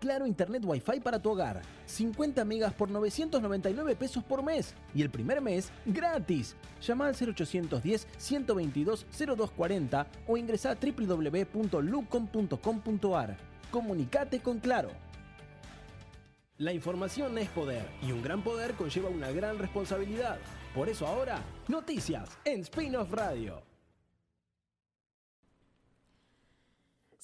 Claro Internet Wi-Fi para tu hogar. 50 megas por 999 pesos por mes. Y el primer mes, gratis. Llama al 0810-122-0240 o ingresa a www.lucom.com.ar. Comunicate con Claro. La información es poder y un gran poder conlleva una gran responsabilidad. Por eso ahora, noticias en Spin-off Radio.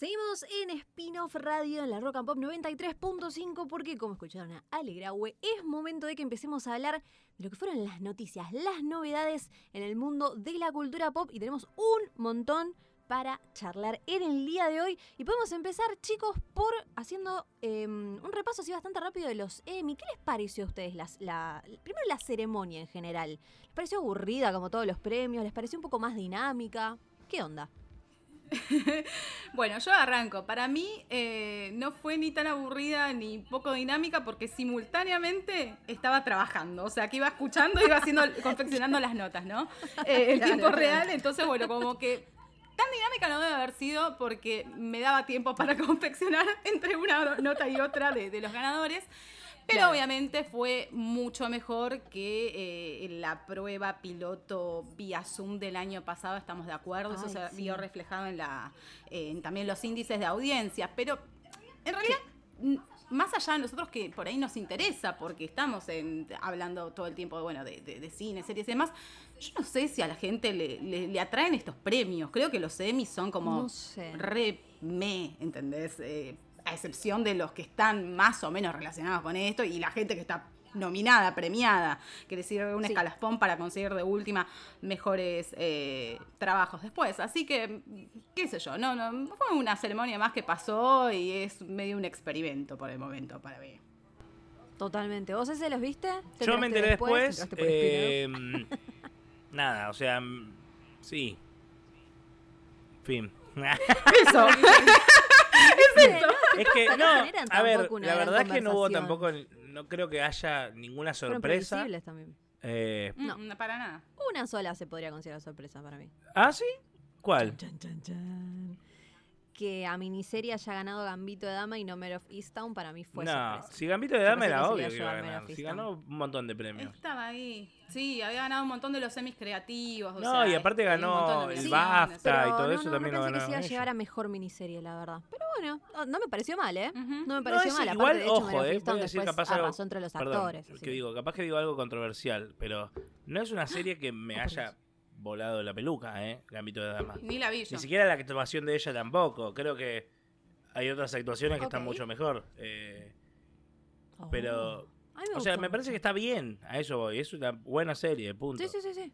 Seguimos en Spin-off Radio en la Rock and Pop 93.5 porque como escucharon a Alegraue, es momento de que empecemos a hablar de lo que fueron las noticias, las novedades en el mundo de la cultura pop y tenemos un montón para charlar en el día de hoy. Y podemos empezar, chicos, por haciendo em, un repaso así bastante rápido de los Emmy. ¿Qué les pareció a ustedes? primero la ceremonia en general. ¿Les pareció aburrida como todos los premios? ¿Les pareció un poco más dinámica? ¿Qué onda? bueno, yo arranco. Para mí eh, no fue ni tan aburrida ni poco dinámica porque simultáneamente estaba trabajando. O sea, que iba escuchando, iba haciendo, confeccionando las notas, ¿no? Eh, en tiempo real. Entonces, bueno, como que tan dinámica no debe haber sido porque me daba tiempo para confeccionar entre una nota y otra de, los ganadores. Pero obviamente fue mucho mejor que eh, la prueba piloto vía Zoom del año pasado, estamos de acuerdo, eso se vio reflejado en, la, en también los índices de audiencia, pero en realidad más allá de nosotros que por ahí nos interesa, porque estamos hablando todo el tiempo bueno, de, cine, series y demás, yo no sé si a la gente le, atraen estos premios. Creo que los Emmys son como re me, ¿entendés? Eh, a excepción de los que están más o menos relacionados con esto y la gente que está nominada, premiada, que le sirve un escalafón para conseguir de última mejores eh, trabajos después. Así que, qué sé yo, no, no, fue una ceremonia más que pasó y es medio un experimento por el momento para mí. Totalmente. ¿Vos ese los viste? Yo me enteré después. Em, nada, o sea, sí. Fin. Eso. es eso. Es que, no, a ver, la verdad es que no hubo tampoco no creo que haya ninguna sorpresa. también. Eh, no. Para nada. Una sola se podría considerar sorpresa para mí. ¿Ah, sí? ¿Cuál? Que a miniserie haya ganado Gambito de Dama y no Mare of Easttown para mí fue no, si Gambito de Dama era obvio que iba a ganar. Si ganó un montón de premios. Estaba ahí. Sí, había ganado un montón de los semis creativos. no, y aparte ganó el BAFTA y todo eso también lo ganó. que se iba a llegar a mejor miniserie, la verdad. Pero bueno, no me pareció mal, ¿eh? No me pareció mal. Igual, de ojo, eh, puedo decir capaz algo, entre los actores. que digo, capaz que digo algo controversial, pero no es una serie que me haya volado la peluca, ¿eh? Gambito de Dama. Ni la vi Ni siquiera la actuación de ella tampoco. Creo que hay otras actuaciones que están mucho mejor. Eh, oh. Pero. o sea, me parece que está bien. A eso voy. Es una buena serie, punto. Sí, sí, sí. sí.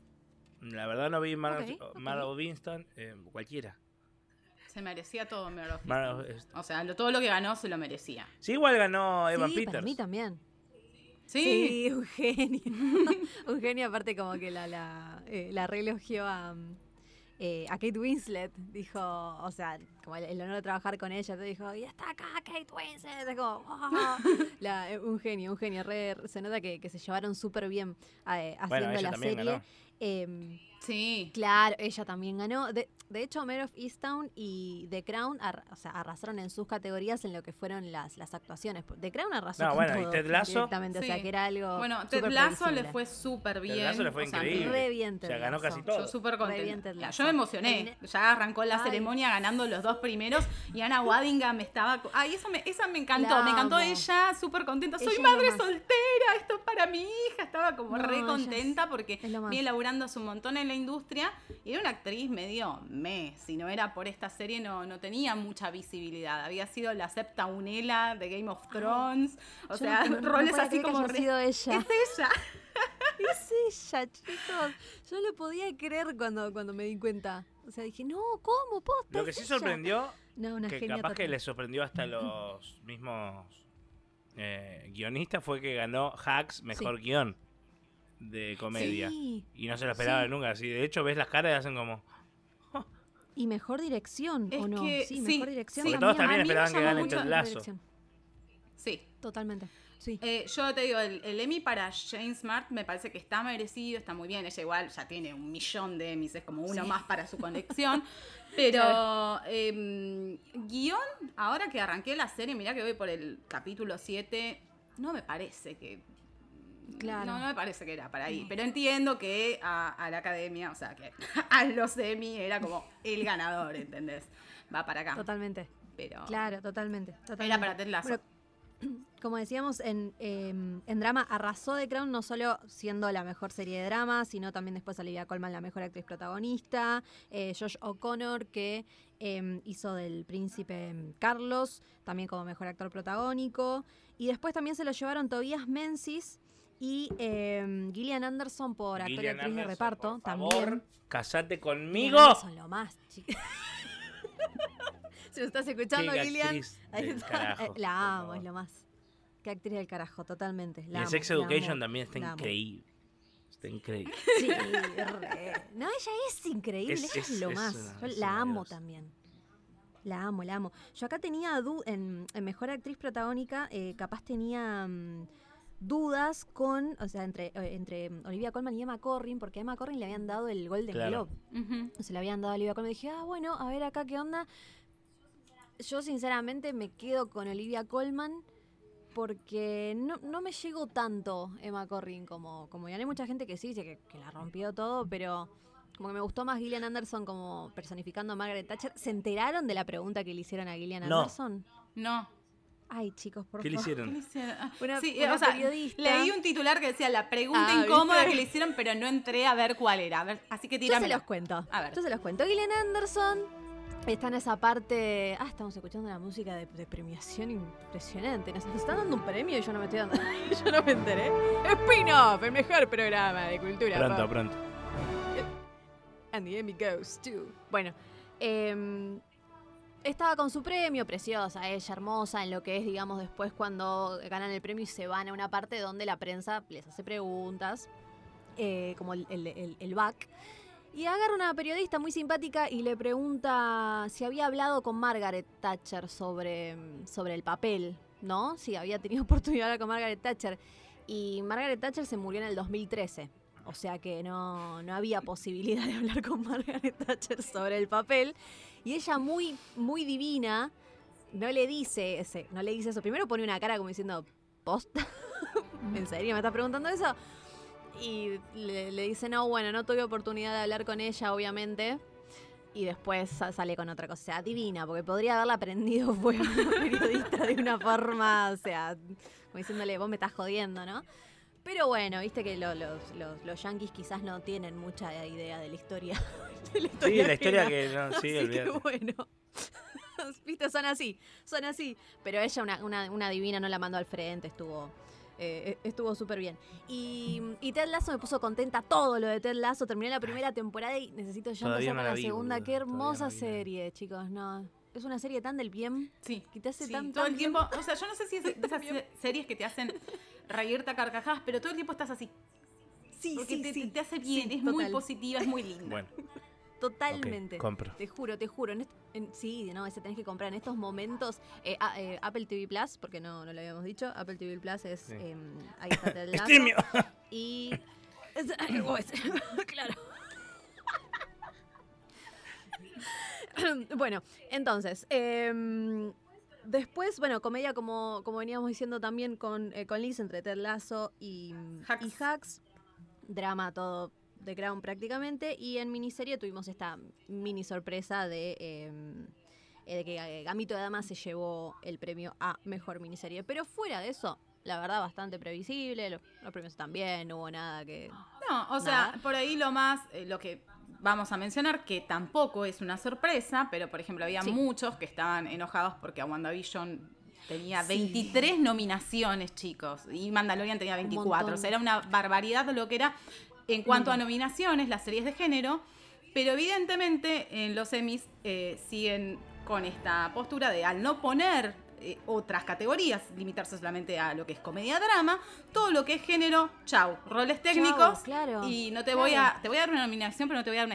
La verdad no vi Marlowe Winston, eh, cualquiera. Se merecía todo Marlowe O sea, todo lo que ganó se lo merecía. Sí, igual ganó Evan sí, Peters. Para mí también. Sí. Sí, Eugenia. Eugenia, aparte, como que la, la, eh, la relogió a. Eh, a Kate Winslet, dijo, o sea, como el, honor de trabajar con ella, te dijo, y está acá Kate Winslet, es como, eh, un genio, un genio, se nota que, se llevaron súper bien eh, haciendo la serie. Em, Sí. Claro, ella también ganó. De, hecho, Mayor of Easttown y The Crown o sea, arrasaron en sus categorías en lo que fueron las, las actuaciones. The Crown arrasó no, bueno, todo, y Ted Lasso. Directamente, o sea, que era algo Bueno, Ted Lasso le fue súper bien. Ted Lasso le fue increíble. Re bien Ted o sea, ganó casi todo. Yo súper contenta. Yo me emocioné. Ya arrancó la ceremonia ganando los dos primeros y Ana Waddingham estaba... Ay, esa me, esa me encantó. me encantó ella, súper contenta. Soy madre soltera, esto es para mi hija. Estaba como re contenta porque viene laburando hace un montón en la industria y era una actriz medio me, si no era por esta serie no, no tenía mucha visibilidad. Había sido la septa unela de Game of Thrones, o sea, roles así como... Ha sido ella. Es ella. es ella, chicos. Yo lo podía creer cuando, cuando me di cuenta. O sea, dije, no, ¿cómo? Posta, Lo que sí sorprendió, no, una que capaz que le sorprendió hasta los mismos eh, guionistas, fue que ganó Hacks Mejor Guión. de comedia. Y no se lo esperaba nunca. Así, de hecho, ves las caras y hacen como. Y mejor dirección, ¿o no? sí, mejor dirección. Porque todos también esperaban que gane el lazo. Sí. Totalmente. Sí. Eh, yo te digo, el, Emmy para Jane Smart me parece que está merecido, está muy bien. Ella igual ya tiene un millón de Emmys, es como uno más para su conexión. Pero em, guion, ahora que arranqué la serie, mirá que voy por el capítulo 7, no me parece que Claro. No, no me parece que era para ahí. Pero entiendo que a, la academia, o sea, que a los Emmy era como el ganador, ¿entendés? Va para acá. Totalmente. Pero. Claro, totalmente. Era para Ted Lasso. como decíamos, en, em, en, drama arrasó de Crown no solo siendo la mejor serie de drama, sino también después Olivia Colman la mejor actriz protagonista, eh, Josh O'Connor que em, hizo del príncipe Carlos, también como mejor actor protagónico, y después también se lo llevaron Tobias Menzies y em, Gillian Anderson por actor y actriz de reparto también. Casate conmigo. Son lo más, si lo estás escuchando, Gillian. la amo, es lo más. Qué actriz del carajo, totalmente. La y el Sex Education también está increíble. Está increíble. Sí, No, ella es increíble, ella es lo más. Yo la amo también. La amo, la amo. Yo acá tenía en, en Mejor Actriz Protagónica, eh, capaz tenía mm, dudas con, o sea, entre, eh, entre Olivia Colman y Emma Corrin, porque a Emma Corrin le habían dado el Golden Globe. Se le habían dado a Olivia Colman. Y dije, ah, bueno, a ver acá qué onda. Yo sinceramente me quedo con Olivia Colman porque no, no me llegó tanto Emma Corrin como, como ya hay mucha gente que sí, dice que, que la rompió todo, pero como que me gustó más Gillian Anderson como personificando a Margaret Thatcher. ¿Se enteraron de la pregunta que le hicieron a Gillian Anderson? No. Ay, chicos, por ¿Qué favor. Le hicieron? ¿Qué le hicieron? sí, o sea, leí un titular que decía la pregunta ah, incómoda que le hicieron, pero no entré a ver cuál era. así que tirame. Yo se los cuento. A ver. Yo se los cuento. Gillian Anderson está en esa parte. Ah, estamos escuchando la música de, premiación impresionante. Nos están dando un premio y yo no me estoy dando. yo no me enteré. Spin-off, el mejor programa de cultura. Pronto, pronto. And the Emmy goes to. Bueno, eh, estaba con su premio, preciosa, ella hermosa, en lo que es, digamos, después cuando ganan el premio y se van a una parte donde la prensa les hace preguntas, eh, como el, el, back. Y agarra una periodista muy simpática y le pregunta si había hablado con Margaret Thatcher sobre, sobre el papel, ¿no? Si había tenido oportunidad de hablar con Margaret Thatcher. Y Margaret Thatcher se murió en el 2013. O sea que no, no había posibilidad de hablar con Margaret Thatcher sobre el papel. Y ella muy, muy divina, no le dice no le dice eso. Primero pone una cara como diciendo, ¿posta? ¿En serio me estás preguntando eso? Y le, dice, no, bueno, no tuve oportunidad de hablar con ella, obviamente. Y después sale con otra cosa. O sea, divina, porque podría haberla aprendido fue periodista de una forma, o sea, como diciéndole, vos me estás jodiendo, ¿no? Pero bueno, viste que los, los, los, yankees quizás no tienen mucha idea de la historia. sí, la historia que no, sí, que bueno. viste, son así, son así. Pero ella, una, una, divina, no la mandó al frente, estuvo. Eh, estuvo súper bien. Y, y, Ted Lasso me puso contenta todo lo de Ted Lasso. Terminé la primera temporada y necesito ya empezar con la, segunda. Qué hermosa serie, chicos. No, es una serie tan del bien. Sí. Que te hace sí, tan. Todo el tiempo. O sea, yo no sé si es de esas series que te hacen reírte a carcajadas, pero todo el tiempo estás así. Sí, Porque sí, te, sí. te, hace bien, es muy positiva, es muy linda. Bueno. Totalmente. compro. Te juro, te juro. En sí, no, ese tenés que comprar. En estos momentos, eh, eh, Apple TV Plus, porque no, no lo habíamos dicho, Apple TV Plus es. Eh, ahí está el lazo. y. claro. bueno, entonces. Eh, Después, bueno, comedia como, como veníamos diciendo también con, eh, con Liz entre Ted Lasso y Hacks. Drama todo de Crown prácticamente. Y en miniserie tuvimos esta mini sorpresa de, eh, de que eh, Gamito de Dama se llevó el premio a Mejor Miniserie. Pero fuera de eso, la verdad, bastante previsible. Los, premios también, no hubo nada que... No, o sea, por ahí lo más, lo que vamos a mencionar que tampoco es una sorpresa, pero por ejemplo había muchos que estaban enojados porque a WandaVision tenía 23 nominaciones, chicos, y Mandalorian tenía 24. O sea, era una barbaridad lo que era en cuanto a nominaciones, las series de género, pero evidentemente en los Emmys eh, siguen con esta postura de al no poner eh, otras categorías, limitarse solamente a lo que es comedia-drama, todo lo que es género, chau, roles técnicos. claro, y no te voy a, te voy a dar una nominación, pero no te voy a dar una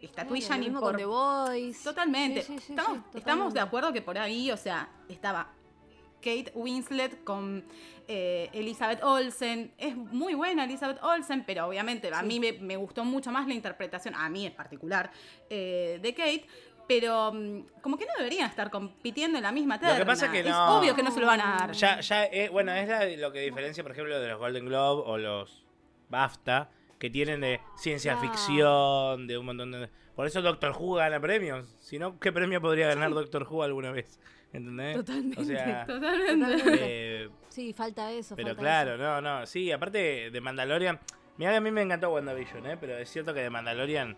estatuilla ni por... The Voice. Totalmente. estamos, estamos de acuerdo que por ahí, o sea, estaba Kate Winslet con eh, Elizabeth Olsen. Es muy buena Elizabeth Olsen, pero obviamente a mí me, gustó mucho más la interpretación, a mí en particular, eh, de Kate. Pero mm, como que no deberían estar compitiendo en la misma terna. Lo que pasa es que no. Es obvio que no se lo van a dar. Ya, ya eh, bueno, es lo que diferencia, por ejemplo, de los Golden Globe o los BAFTA, que tienen de ciencia ficción, de un montón de... Por eso Doctor Who gana premios. Si no, ¿qué premio podría ganar Doctor Who alguna vez? ¿Entendés? Totalmente. O sea, Totalmente. Eh, sí, falta eso. Pero claro, no, no. Sí, aparte de Mandalorian. Mira que a mí me encantó WandaVision, ¿eh? Pero es cierto que de Mandalorian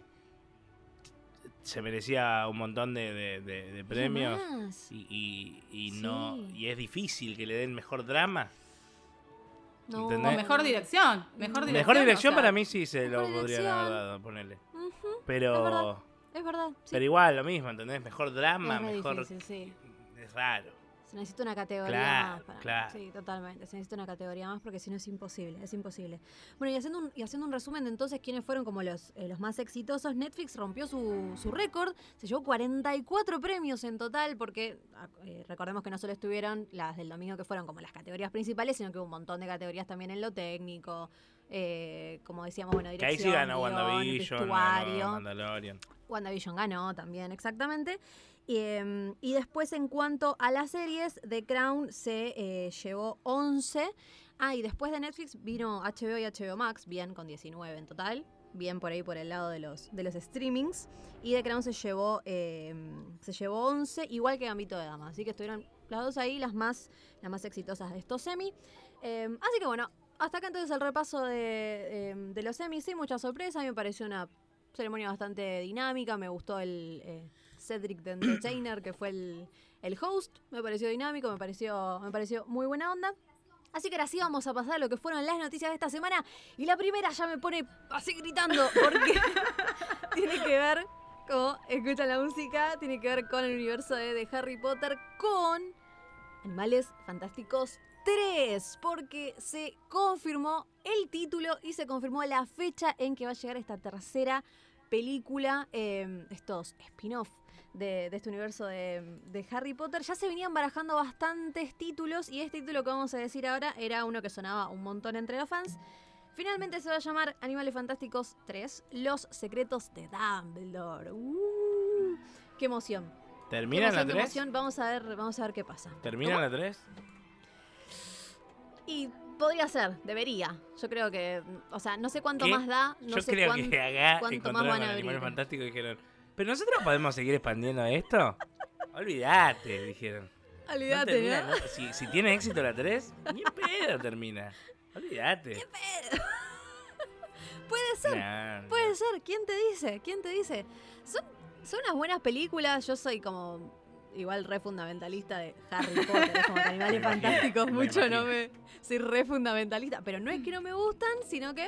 se merecía un montón de, premios. Y, y, no. Y es difícil que le den mejor drama. No. O mejor dirección. Mejor dirección, mejor dirección para mí sí se lo podrían haber dado, ponerle. Pero. Es verdad. Pero igual, lo mismo, ¿entendés? Mejor drama, mejor. sí raro. Se necesita una categoría más. Para... Sí, totalmente. Se necesita una categoría más porque si no es imposible, es imposible. Bueno, y haciendo un, y haciendo un resumen de entonces quiénes fueron como los, eh, los más exitosos, Netflix rompió su, su récord, se llevó 44 premios en total porque ah, eh, recordemos que no solo estuvieron las del domingo que fueron como las categorías principales, sino que hubo un montón de categorías también en lo técnico, eh, como decíamos, bueno, dirección, que ahí sí ganó WandaVision, Mandalorian. WandaVision ganó también, exactamente. Em, y después en cuanto a las series, The Crown se eh, llevó 11. Ah, y después de Netflix vino HBO y HBO Max, bien con 19 en total. Bien por ahí por el lado de los, de los streamings. Y The Crown se llevó, em, se llevó 11, igual que Gambito de Dama. Así que estuvieron las dos ahí, las más, las más exitosas de estos semi. Em, así que bueno, hasta acá entonces el repaso de, de los semis. Sí, mucha sorpresa. A mí me pareció una ceremonia bastante dinámica. Me gustó el eh, Cedric the Entertainer, que fue el, el, host. Me pareció dinámico, me pareció, me pareció muy buena onda. Así que ahora sí vamos a pasar a lo que fueron las noticias de esta semana. Y la primera ya me pone así gritando, porque tiene que ver, como escuchan la música, tiene que ver con el universo de, de Harry Potter, con Animales Fantásticos 3, porque se confirmó el título y se confirmó la fecha en que va a llegar esta tercera película, eh, estos spin-off de, este universo de, Harry Potter. Ya se venían barajando bastantes títulos y este título que vamos a decir ahora era uno que sonaba un montón entre los fans. Finalmente se va a llamar Animales Fantásticos 3, Los Secretos de Dumbledore. Uh, ¡Qué emoción! ¿Termina la 3? Vamos a ver, vamos a ver qué pasa. ¿Termina la 3? Y podría ser, debería. Yo creo que, o sea, no sé cuánto más da. No Yo sé creo que acá cuánto más van a Animales Fantásticos dijeron, ¿pero nosotros podemos seguir expandiendo esto? Olvídate, dijeron. Olvídate, ¿no? Si, si, tiene éxito la 3, ni pedo termina. Olvídate. Ni pedo. Puede ser. puede ser. ¿Quién te dice? ¿Quién te dice? Son, son unas buenas películas. Yo soy como igual re fundamentalista de Harry Potter, es como animales fantásticos, mucho no me. Soy re fundamentalista. Pero no es que no me gustan, sino que.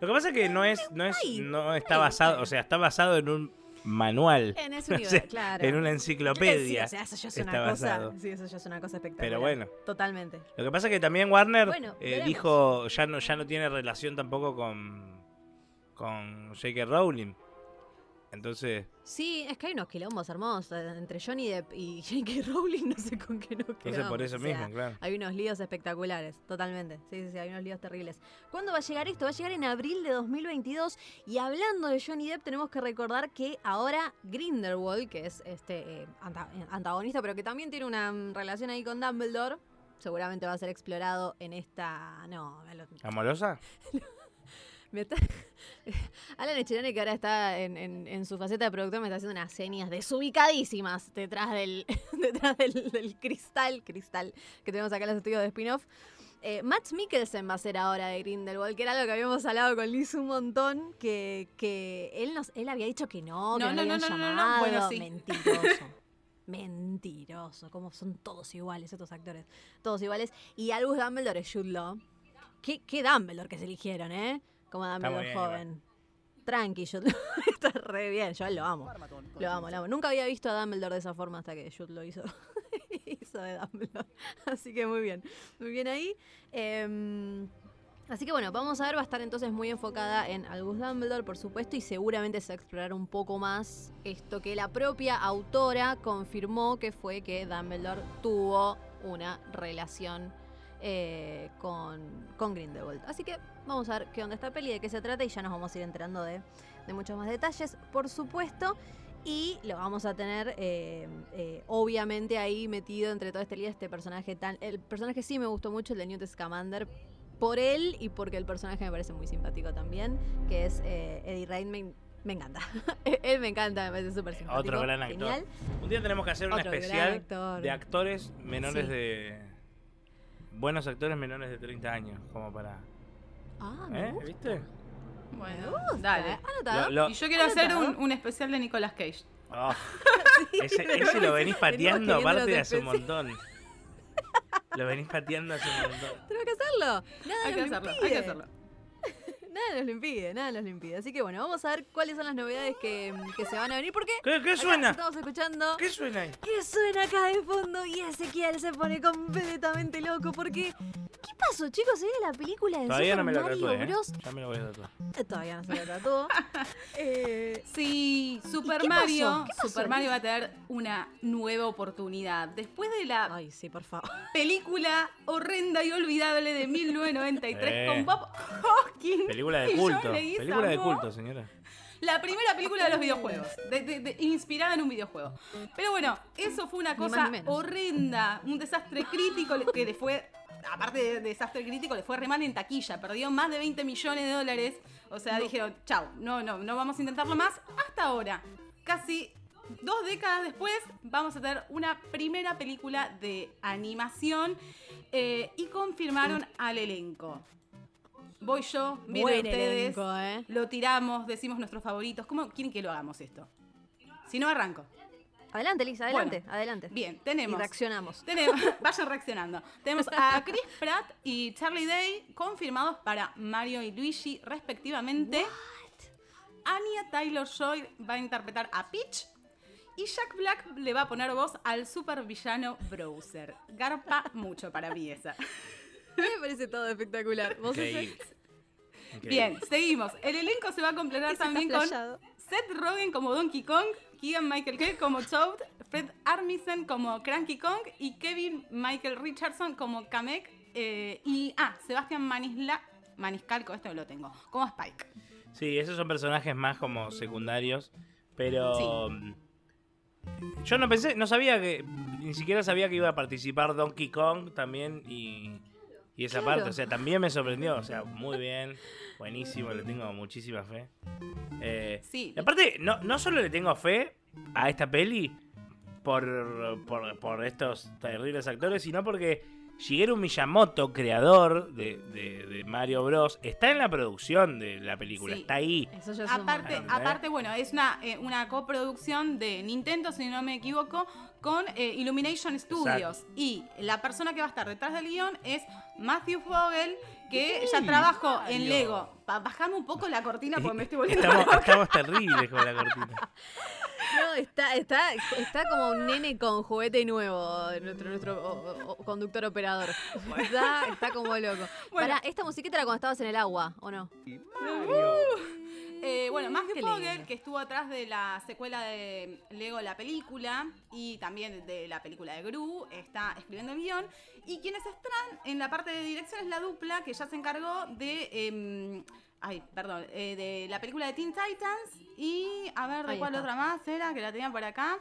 Lo que pasa es que no es, no es, no está basado, o sea, está basado en un manual. En ese universo, claro. En una enciclopedia. Sí, o sea, eso ya es una cosa. Sí, eso ya es una cosa espectacular. Pero bueno. Totalmente. Lo que pasa es que también Warner eh, dijo, ya no, ya no tiene relación tampoco con, con J.K. Rowling. Entonces. Sí, es que hay unos quilombos hermosos. Entre Johnny Depp y J.K. Rowling, no sé con qué nos quedamos. Entonces, por eso mismo, claro. Hay unos líos espectaculares, totalmente. Sí, sí, sí, hay unos líos terribles. ¿Cuándo va a llegar esto? Va a llegar en abril de 2022. Y hablando de Johnny Depp, tenemos que recordar que ahora Grindelwald, que es este eh, antagonista, pero que también tiene una mm, relación ahí con Dumbledore, seguramente va a ser explorado en esta. No, ¿Amorosa? Me está... Alan Echirone, que ahora está en, su faceta de productor, me está haciendo unas señas desubicadísimas detrás del, detrás del, cristal, cristal que tenemos acá en los estudios de spin-off. Eh, Matt Mikkelsen va a ser ahora de Grindelwald, que era algo que habíamos hablado con Liz un montón, que, que él, nos, él había dicho que no, que no, no, no, no, llamado. Bueno, sí. Mentiroso. Mentiroso, como son todos iguales estos actores, todos iguales. Y Albus Dumbledore es Jude Law. ¿Qué, qué Dumbledore que se eligieron, ¿eh? Como Dumbledore joven. Tranqui, yo está re bien, yo lo amo. Lo amo, lo amo. Nunca había visto a Dumbledore de esa forma hasta que Jude lo hizo. hizo de Dumbledore. Así que muy bien, muy bien ahí. Em, así que bueno, vamos a ver, va a estar entonces muy enfocada en Albus Dumbledore, por supuesto, y seguramente se va a explorar un poco más esto que la propia autora confirmó que fue que Dumbledore tuvo una relación eh, con, con Grindelwald. Así que vamos a ver qué onda esta peli, de qué se trata y ya nos vamos a ir enterando de, de muchos más detalles, por supuesto. Y lo vamos a tener, eh, eh, obviamente, ahí metido entre todo este lío, este personaje tan. El personaje sí me gustó mucho, el de Newt Scamander, por él y porque el personaje me parece muy simpático también, que es eh, Eddie Redmayne. Me encanta. él me encanta, me parece súper simpático. Otro gran actor. Genial. Un día tenemos que hacer un especial actor. de actores menores Sí. de. Buenos actores menores de 30 años, como para. Ah, me ¿Eh? gusta. ¿Viste? Bueno, Me gusta. dale. Anotado. Lo- lo- Y yo quiero hacer un, Anotado. un especial de Nicolas Cage. Oh, Sí, ese, ese lo venís pateando queriendo aparte de hace un montón. Lo venís pateando hace un montón. Tenemos que hacerlo. Nada Hay que lo hacerlo, hay impide. que hacerlo. Nada nos lo impide, nada nos lo impide. Así que bueno, vamos a ver cuáles son las novedades que, que se van a venir. Porque ¿Qué, qué acá suena? estamos escuchando. ¿Qué suena ahí? ¿Qué suena acá de fondo? Y Ezequiel se pone completamente loco porque... ¿Qué pasó, chicos? ¿Se la película de Todavía Super no me lo Mario tatué, ¿eh? Bros? Ya me lo voy a tatuar. Eh, Todavía no se lo tatuó. eh, Sí, Super qué pasó? Mario. ¿Qué pasó? Super Mario va a tener una nueva oportunidad. Después de la Ay, sí, por favor. película horrenda y olvidable de 1993 Eh. con Bob Hoskins. Película de y culto. Película de culto, señora. La primera película de los videojuegos, de- de- de- inspirada en un videojuego. Pero bueno, eso fue una cosa ni horrenda, un desastre crítico que le fue, aparte de desastre crítico, le fue re mal en taquilla, perdió más de 20 millones de dólares. O sea, dijeron, chau, no, no, no vamos a intentarlo más. Hasta ahora, casi dos décadas después, vamos a tener una primera película de animación eh, y confirmaron al elenco. Voy yo, miren Buen ustedes. elenco, ¿eh? Lo tiramos, decimos nuestros favoritos. ¿Cómo quieren que lo hagamos esto? Si no, arranco. Adelante, Lisa, adelante, Bueno, adelante. Bien, Y tenemos. reaccionamos. Tenemos, vayan reaccionando. Tenemos a Chris Pratt y Charlie Day confirmados para Mario y Luigi, respectivamente. Anya Taylor Joy va a interpretar a Peach. Y Jack Black le va a poner voz al supervillano Browser. Garpa mucho para mí esa. Me parece todo espectacular. ¿Vos Increíble. Bien, seguimos. El elenco se va a completar también con. Seth Rogen como Donkey Kong, Keegan Michael Kay como Toad, Fred Armisen como Cranky Kong y Kevin Michael Richardson como Kamek. eh, y, ah, Sebastián Manisla, Maniscalco, esto lo tengo, como Spike. Sí, esos son personajes más como secundarios. Pero. Yo no pensé, no sabía que. Ni siquiera sabía que iba a participar Donkey Kong también y. Y esa Claro. parte, o sea, también me sorprendió. O sea, muy bien, buenísimo, le tengo muchísima fe. Eh, Sí. y aparte, no, no solo le tengo fe a esta peli por, por, por estos terribles actores, sino porque Shigeru Miyamoto, creador de, de- de Mario Bros., está en la producción de la película, Sí. está ahí. Eso ya Aparte, montón. aparte, bueno, es una, eh, una coproducción de Nintendo, si no me equivoco, con eh, Illumination Studios. Y la persona que va a estar detrás del guion es Matthew Vogel, que ya trabajó en Mario. Lego. Bajame un poco la cortina porque me estoy volviendo Estamos, loca. estamos terribles con la cortina. No, está, está, está como un nene con juguete nuevo, nuestro, nuestro o- o- conductor operador. Está, está como loco. Bueno. Pará, esta musiquita era cuando estabas en el agua, ¿o no? Eh, bueno, Matthew lindo. que estuvo atrás de la secuela de Lego la película y también de la película de Gru, está escribiendo el guion. Y quienes están en la parte de dirección es la dupla que ya se encargó de. em, ay, perdón, eh, de la película de Teen Titans y a ver de Ahí cuál está. otra más era, que la tenía por acá.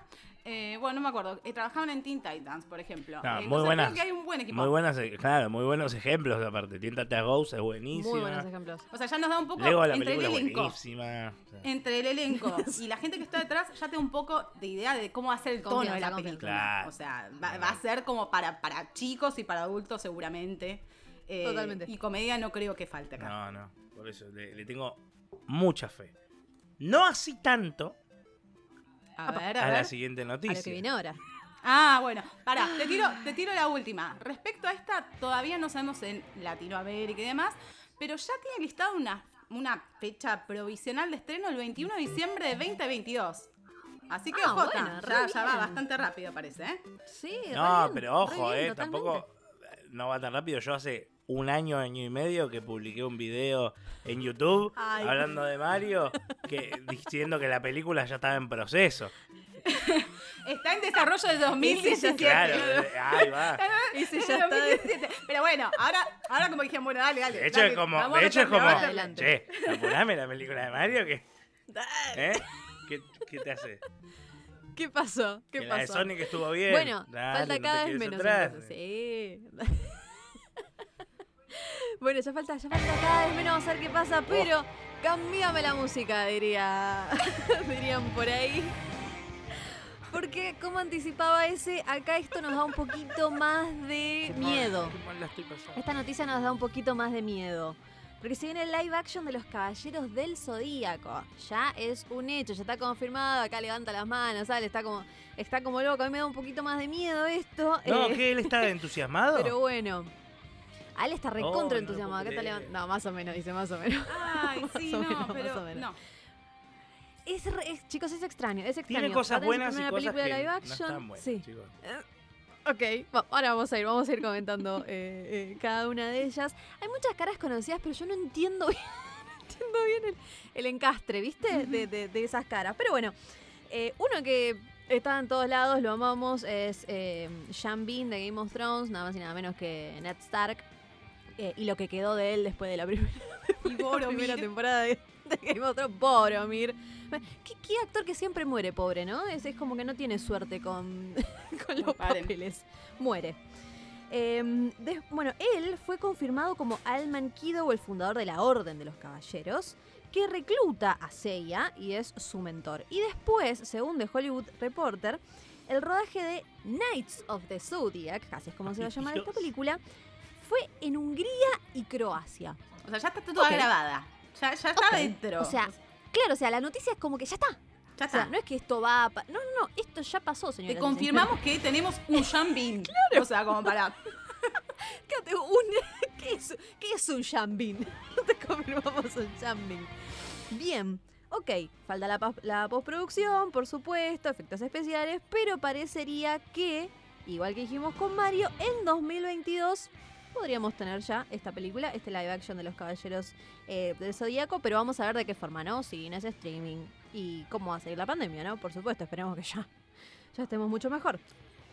Eh, bueno, no me acuerdo. Eh, trabajaban en Teen Titans, por ejemplo. No, Eh, muy entonces buenas. creo que hay un buen equipo. Muy buenas, eh, claro, muy buenos ejemplos aparte. Tiéntate a Ghost es buenísima. Muy buenos ejemplos. O sea, ya nos da un poco Lego la entre el película elenco. buenísima. o sea, entre el elenco y la gente que está detrás ya te da un poco de idea de cómo va a ser el tono de la película. Claro. O sea, va, va a ser como para, para chicos y para adultos seguramente. Eh, Totalmente. Y comedia no creo que falte acá. No, no, por eso le, le tengo mucha fe. No así tanto A ver, a a la siguiente A lo noticia. que viene ahora. Ah, bueno, pará, te tiro, te tiro la última. Respecto a esta, todavía no sabemos en Latinoamérica y demás, pero ya tiene listado una, una fecha provisional de estreno el 21 de diciembre de 2022. Así que ah, ya, va bastante rápido, parece, ¿eh? Sí, No, pero ojo, ¿eh? Tampoco no va tan rápido. Yo hace un año, año y medio que publiqué un video en YouTube hablando de Mario, que diciendo que la película ya estaba en proceso. Está en desarrollo de 2017. Claro, ahí va. Pero bueno, ahora, ahora como dijeron, bueno, dale, dale. De hecho, es como, de hecho es como, che, apurame la película de Mario que... ¿Eh? ¿Qué, ¿Qué, te hace? ¿Qué pasó? ¿Qué que pasó? La de Sonic estuvo bien. Bueno, falta cada vez menos. Sí. Bueno, ya falta, ya falta cada vez menos a ver qué pasa, oh. pero cambiame la música, diría, dirían por ahí. Porque, como anticipaba ese, acá esto nos da un poquito más de miedo. Esta noticia nos da un poquito más de miedo. Porque se viene el live action de los Caballeros del Zodíaco. Ya es un hecho, ya está confirmado. Acá levanta las manos, ¿sale? Está como, está como loco. A mí me da un poquito más de miedo esto. No, eh, que él está entusiasmado. Pero bueno. A él está recontra oh, entusiasmado. No, está no, más o menos, dice más o menos. Ay, sí, no, pero no. Es, chicos, es extraño, es extraño. Tiene cosas buenas y cosas que live action. no están buenas, sí. chicos. Eh, ok, ahora vamos a ir, vamos a ir comentando eh, eh, cada una de ellas. Hay muchas caras conocidas, pero yo no entiendo bien, entiendo bien el, encastre, ¿viste? De, de, esas caras. Pero bueno, uno que está en todos lados, lo amamos, es Sean Bean de Game of Thrones, nada más y nada menos que Ned Stark. Y lo que quedó de él después de la, primera temporada de, Game of Thrones, Boromir. ¿Qué, actor que siempre muere, pobre, ¿no? Es, es como que no tiene suerte con, los papeles. Muere. Em, bueno, él fue confirmado como Alman Kido, el fundador de la Orden de los Caballeros, que recluta a Seiya y es su mentor. Y después, según The Hollywood Reporter, el rodaje de Knights of the Zodiac, casi es como se va a llamar esta película, fue en Hungría y Croacia. O sea, ya está toda grabada. Ya, ya está dentro. O sea, Claro, o sea, la noticia es como que ya está. Ya está. no es que esto va a No, no, no, esto ya pasó, señor. Te confirmamos que tenemos un Jambin. claro. O sea, como para. ¿Qué, es, ¿Qué es un Jambin? Te confirmamos un Jambin. Bien. Ok, falta la, la postproducción, por supuesto, efectos especiales, pero parecería que, igual que dijimos con Mario, en 2022 podríamos tener ya esta película, este live action de los Caballeros eh, del Zodíaco, pero vamos a ver de qué forma, ¿no? Si en ese streaming y cómo va a seguir la pandemia, ¿no? Por supuesto, esperemos que ya, ya estemos mucho mejor.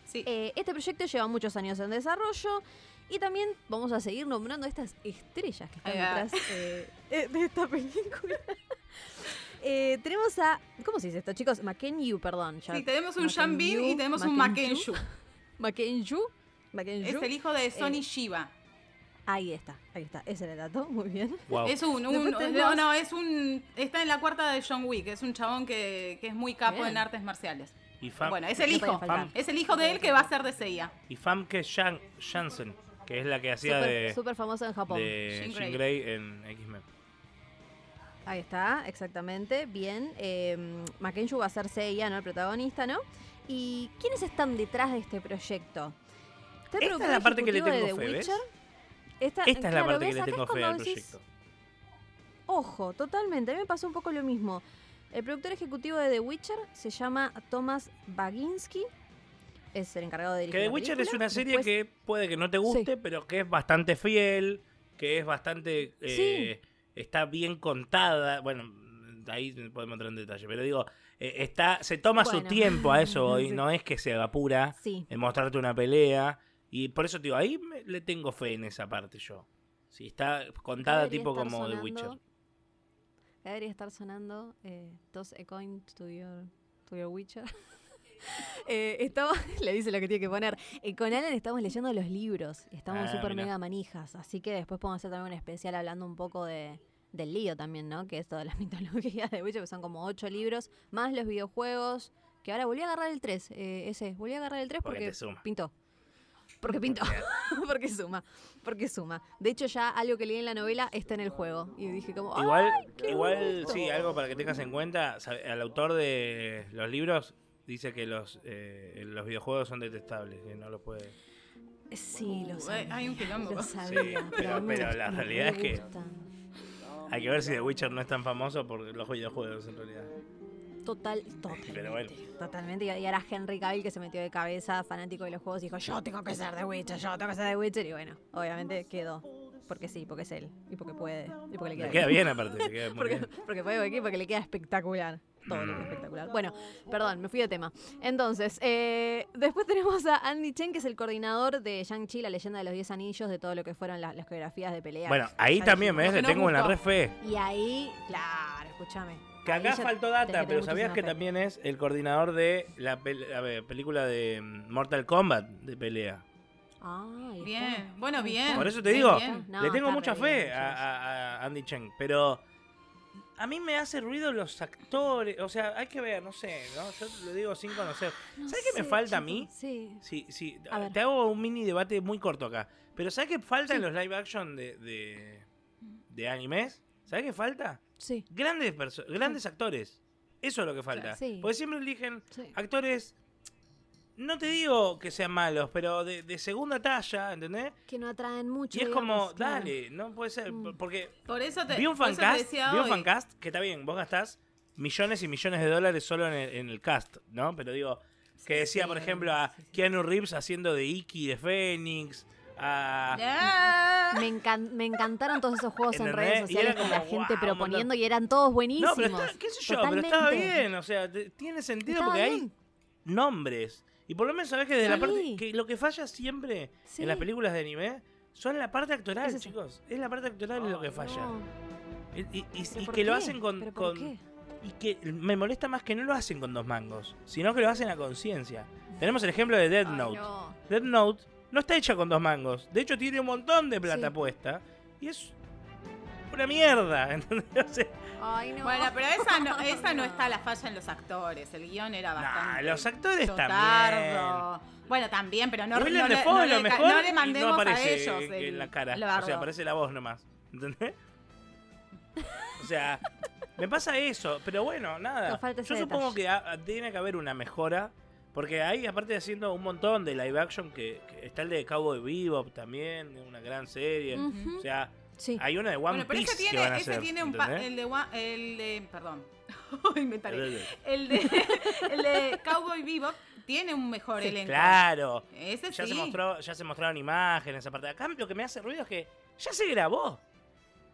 Sí. Eh, este proyecto lleva muchos años en desarrollo y también vamos a seguir nombrando estas estrellas que están detrás eh, de esta película. tenemos a. ¿Cómo se dice esto, chicos? Yu, perdón. sí, tenemos un Bin y tenemos un Makenyu. Makenyu. Es el hijo de Sonny Shiva. Ahí está, ahí está. Ese era el dato, muy bien. Es un, no, no, es un, está en la cuarta de John Wick, es un chabón que, que es muy capo en artes marciales. Y bueno, es el hijo, es el hijo de él que va a ser de Seiya. Y Famke Janssen, que es la que hacía de... Súper famosa en Japón. De Jean Grey, en X-Men. Ahí está, exactamente, bien. Eh, va a ser Seiya, ¿no? El protagonista, ¿no? ¿Y quiénes están detrás de este proyecto? Esta es la parte que le tengo fe, ¿ves? Esta, es la parte que le tengo fe al proyecto. Ojo, totalmente. A mí me pasó un poco lo mismo. El productor ejecutivo de The Witcher se llama Thomas Baginski. Es el encargado de dirigir. Que The Witcher es una serie que puede que no te guste, pero que es bastante fiel, que es bastante. Eh, está bien contada. Bueno, ahí podemos entrar en detalle, pero digo, eh, está, se toma su tiempo a eso hoy, no es que se apura en mostrarte una pelea. Y por eso, digo, ahí le tengo fe en esa parte yo. Si está contada tipo como The Witcher. Debería estar sonando eh, Toss a coin to your, to your Witcher. eh, estamos, le dice lo que tiene que poner. Eh, con Alan estamos leyendo los libros. Estamos ah, súper mega manijas. Así que después podemos hacer también un especial hablando un poco de, del lío también, ¿no? Que es toda la mitología de Witcher, que son como ocho libros, más los videojuegos. Que ahora volví a agarrar el 3, eh, ese. Volví a agarrar el 3 porque, porque pintó. Porque pintó. porque suma. Porque suma. De hecho, ya algo que leí en la novela está en el juego. Y dije como. Igual, igual sí, algo para que tengas en cuenta. El autor de los libros dice que los, eh, los videojuegos son detestables, que no los puede. Sí, lo sabía. Hay un quilombo. pero, la realidad es que. Hay que ver si The Witcher no es tan famoso por los videojuegos en realidad. Total, totalmente. Totalmente. Y ahora Henry Cavill que se metió de cabeza, fanático de los juegos, dijo, yo tengo que ser de Witcher, yo tengo que ser de Witcher. Y bueno, obviamente quedó. Porque sí, porque es él. Y porque puede. Y porque le queda, bien. aparte. Le queda muy porque, bien. porque puede, porque le queda espectacular. Todo lo que es espectacular. Bueno, perdón, me fui de tema. Entonces, eh, después tenemos a Andy Chen, que es el coordinador de Shang-Chi, la leyenda de los 10 anillos, de todo lo que fueron las, las coreografías de pelea. Bueno, ahí también me tengo una re fe. Y ahí, claro, escúchame. Que acá faltó data, pero ¿sabías que fe. también es el coordinador de la, película de mm, Mortal Kombat de pelea? Ah, Bien, está. bueno, bien. Por eso te digo, bien. Le tengo mucha fe bien, a, Andy Cheng, pero a mí me hace ruido los actores. O sea, hay que ver, no sé, ¿no? Yo lo digo sin conocer. No ¿Sabes qué me falta a mí? Sí. Sí, sí, A ver. te hago un mini debate muy corto acá. Pero ¿sabes qué falta en los live action de, de, de animes? ¿Sabes qué falta? Sí. Grandes, grandes actores. Eso es lo que falta. Sí. Porque siempre eligen Sí. actores, no te digo que sean malos, pero de, de segunda talla, ¿entendés? Que no atraen mucho. Y es como, claro. dale, no puede ser. Mm. Porque Por eso te, vi un fancast, vi un fancast que está bien, vos gastás millones y millones de dólares solo en el, en el cast, ¿no? Pero digo, que decía, por ejemplo, a sí, sí. Keanu Reeves haciendo de Iki de Phoenix, a... Ah. Me, encan- me encantaron todos esos juegos en redes sociales con la gente wow, proponiendo y eran todos buenísimos. No, pero está, qué sé yo, pero estaba Totalmente. bien, o sea, tiene sentido Estaba porque bien. hay nombres. Y por lo menos sabés que de la parte que lo que falla siempre Sí. en las películas de anime son la parte actoral, Es chicos. Es la parte actoral lo que falla. No, Y, y- y- ¿pero y por que lo hacen con, ¿Pero por con- qué? y que me molesta más que no lo hacen con dos mangos, sino que lo hacen a conciencia. Tenemos el ejemplo de Dead Ay, Note. no. Dead Note no está hecha con dos mangos. De hecho tiene un montón de plata Sí. puesta y es una mierda, ¿entendés? O sea, Ay, no. Bueno, pero esa no, esa no está la falla en los actores. El guion era Nah, bastante. los actores chotardo. Bueno, también, pero no, no, le- no le, mejor no le y no mandemos aparece a ellos en, el- en la cara. el o sea, aparece la voz nomás. ¿Entendés? O sea, me pasa eso. Pero bueno, nada. Yo supongo detalle. que tiene que haber una mejora. Porque hay, aparte de haciendo un montón de live action, que, que está el de Cowboy Bebop también, una gran serie. O sea, Sí. hay una de One Bueno, pero Piece ese que tiene, van a ese hacer. tiene un pa- el de Wa- el de perdón. Ay, me taré. El de- El de el de Cowboy Bebop tiene un mejor Sí, elenco. Claro. Ese Ya, sí. se mostró, ya se mostraron imágenes aparte. Acá lo que me hace ruido es que ya se grabó.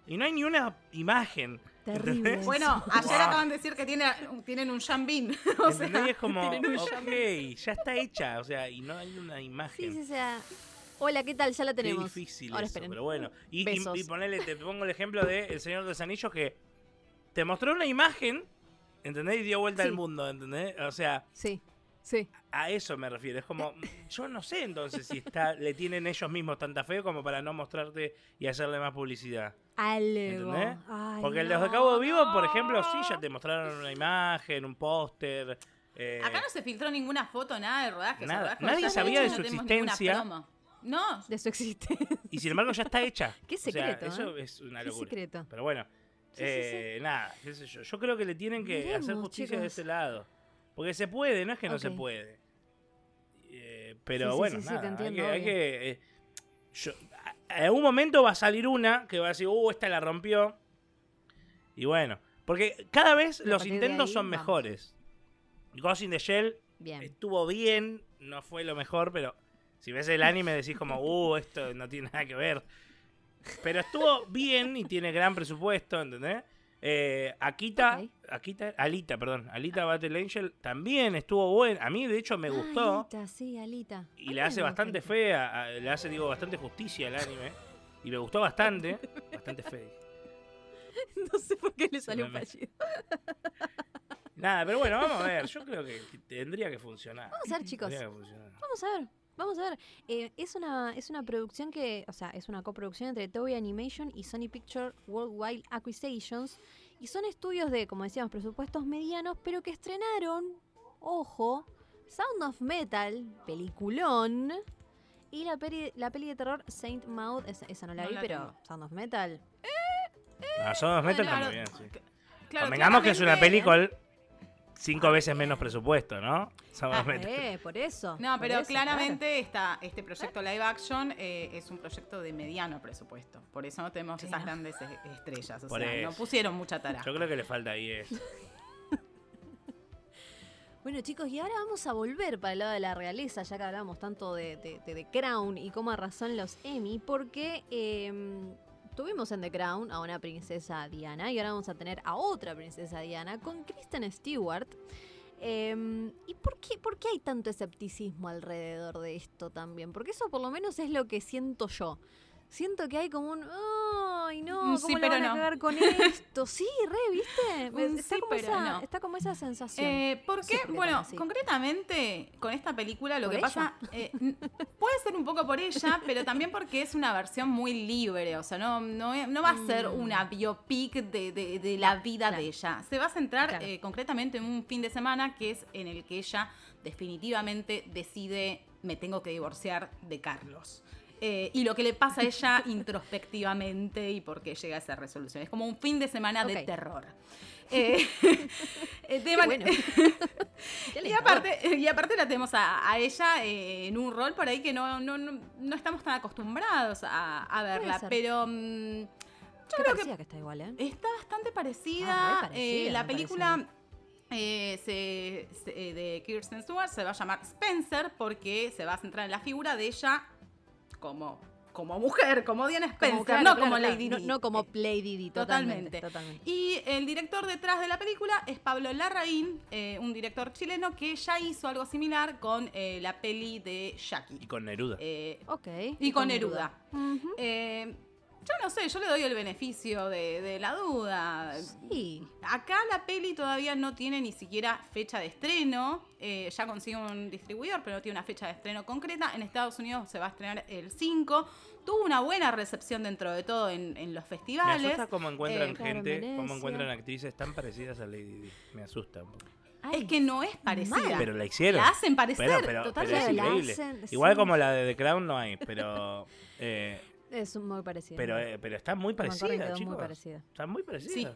Y no hay ni una imagen. Terrible. ¿entendés? Bueno, ayer Wow. acaban de decir que tiene, tienen un Jean Bean. o sea, es como, ok, ya está hecha. O sea, y no hay una Sí, imagen. sí, o sea. Hola, ¿qué tal? Ya la Qué tenemos. difícil Ahora eso, esperen. pero bueno. Y, y, Besos. y ponele, te pongo el ejemplo de El Señor de los Anillos que te mostró una imagen, ¿entendés? Y dio vuelta Sí. al mundo, ¿entendés? O sea, Sí, sí. a eso me refiero. Es como, yo no sé entonces si está, le tienen ellos mismos tanta fe como para no mostrarte y hacerle más publicidad. Algo. Porque el no, de los de Cabo Vivo, por ejemplo, sí, ya te mostraron una imagen, un póster. eh, Acá no se filtró ninguna foto, nada de rodaje. Nada. rodaje Nadie sabía hecho, de su no existencia. No, De su existencia. Y sin embargo ya está hecha. Qué O sea, secreto, eso ¿eh? es una Qué locura. secreto. Pero bueno, Sí, sí, eh, nada, qué sé yo. Yo creo que le tienen que hacer justicia de ese lado. Porque se puede, no es que no se puede. Eh, pero bueno, sí, sí, nada, te hay entiendo, que... hay que, eh, yo- en algún momento va a salir una que va a decir, uh, esta la rompió. Y bueno, porque cada vez los intentos ahí, son vamos. mejores. Ghost in the Shell Bien. estuvo bien, no fue lo mejor, pero si ves el anime decís como, uh, esto no tiene nada que ver. Pero estuvo bien y tiene gran presupuesto, ¿entendés? Eh, Akita. Akita, Alita, perdón, Alita Battle Angel también estuvo bueno. A mí, de hecho, me gustó. Alita, sí, Alita. Y le hace bastante fe. fea, le hace, digo, bastante justicia al anime. Y me gustó bastante. Bastante fe. No sé por qué le salió un fallido. Nada, pero bueno, vamos a ver. Yo creo que que tendría que funcionar. Vamos a ver, chicos. Tendría que funcionar. Vamos a ver. Vamos a ver. Eh, es, una, es una producción que, o sea, es una coproducción entre Toei Animation y Sony Picture Worldwide Acquisitions. Y son estudios de, como decíamos, presupuestos medianos, pero que estrenaron, ojo, Sound of Metal, peliculón. Y la peli, la peli de terror Saint Maud, esa, esa no la No vi, la pero tengo. Sound of Metal. Ah, metros Claro, está muy bien, sí. claro, Convengamos que es una con cinco veces menos presupuesto, ¿no? Metros. Eh, por eso. No, por pero eso, claramente esta, este proyecto live action eh, es un proyecto de mediano presupuesto. Por eso no tenemos Sí, esas ¿no? grandes estrellas. O Por sea, no pusieron mucha tara. Yo creo que le falta ahí eso. Bueno chicos, y ahora vamos a volver para el lado de la realeza, ya que hablamos tanto de, Crown y cómo arrasan los Emmy, porque em, tuvimos en The Crown a una princesa Diana y ahora vamos a tener a otra princesa Diana con Kristen Stewart. Em, ¿Y por qué, por qué hay tanto escepticismo alrededor de esto también? Porque eso por lo menos es lo que siento yo siento que hay como un ay no mm, cómo sí, van a cagar con esto sí re viste está, como esa, está como esa sensación. Eh, porque bueno concretamente con esta película lo que pasa eh, puede ser un poco por ella pero también porque es una versión muy libre o sea no no, no va a ser mm. una biopic de, de, la vida de ella. Se va a centrar eh, concretamente en un fin de semana que es en el que ella definitivamente decide me tengo que divorciar de Carlos eh, y lo que le pasa a ella introspectivamente y por qué llega a esa resolución. Es como un fin de semana de terror. Eh, eh, y, aparte, y aparte la tenemos a, ella en un rol por ahí que no, no, no, estamos tan acostumbrados a, verla. Pero mm, yo creo que, está igual, ¿eh? Está bastante parecida. Ah, la película... de Kirsten Stewart se va a llamar Spencer porque se va a centrar en la figura de ella como como mujer, como Diana Spencer, no como Lady Di. No, como Lady Di, totalmente, Y el director detrás de la película es Pablo Larraín, eh, un director chileno que ya hizo algo similar con eh, la peli de Jackie. Y con Neruda. Eh, ok. Y, con, Neruda. Yo no sé, yo le doy el beneficio de, la duda. Sí. Acá la peli todavía no tiene ni siquiera fecha de estreno. Eh, ya consigue un distribuidor, pero no tiene una fecha de estreno concreta. En Estados Unidos se va a estrenar el 5. Tuvo una buena recepción dentro de todo en, los festivales. Me asusta cómo encuentran eh, gente, cómo encuentran actrices tan parecidas a Lady Di. Me asusta un poco. es que no es parecida. Pero la hicieron. La hacen parecer. totalmente. es increíble. Igual como la de The Crown no hay, pero eh, es muy parecida. Pero, eh, pero está muy parecida, chicos. Muy parecida. Está muy parecida.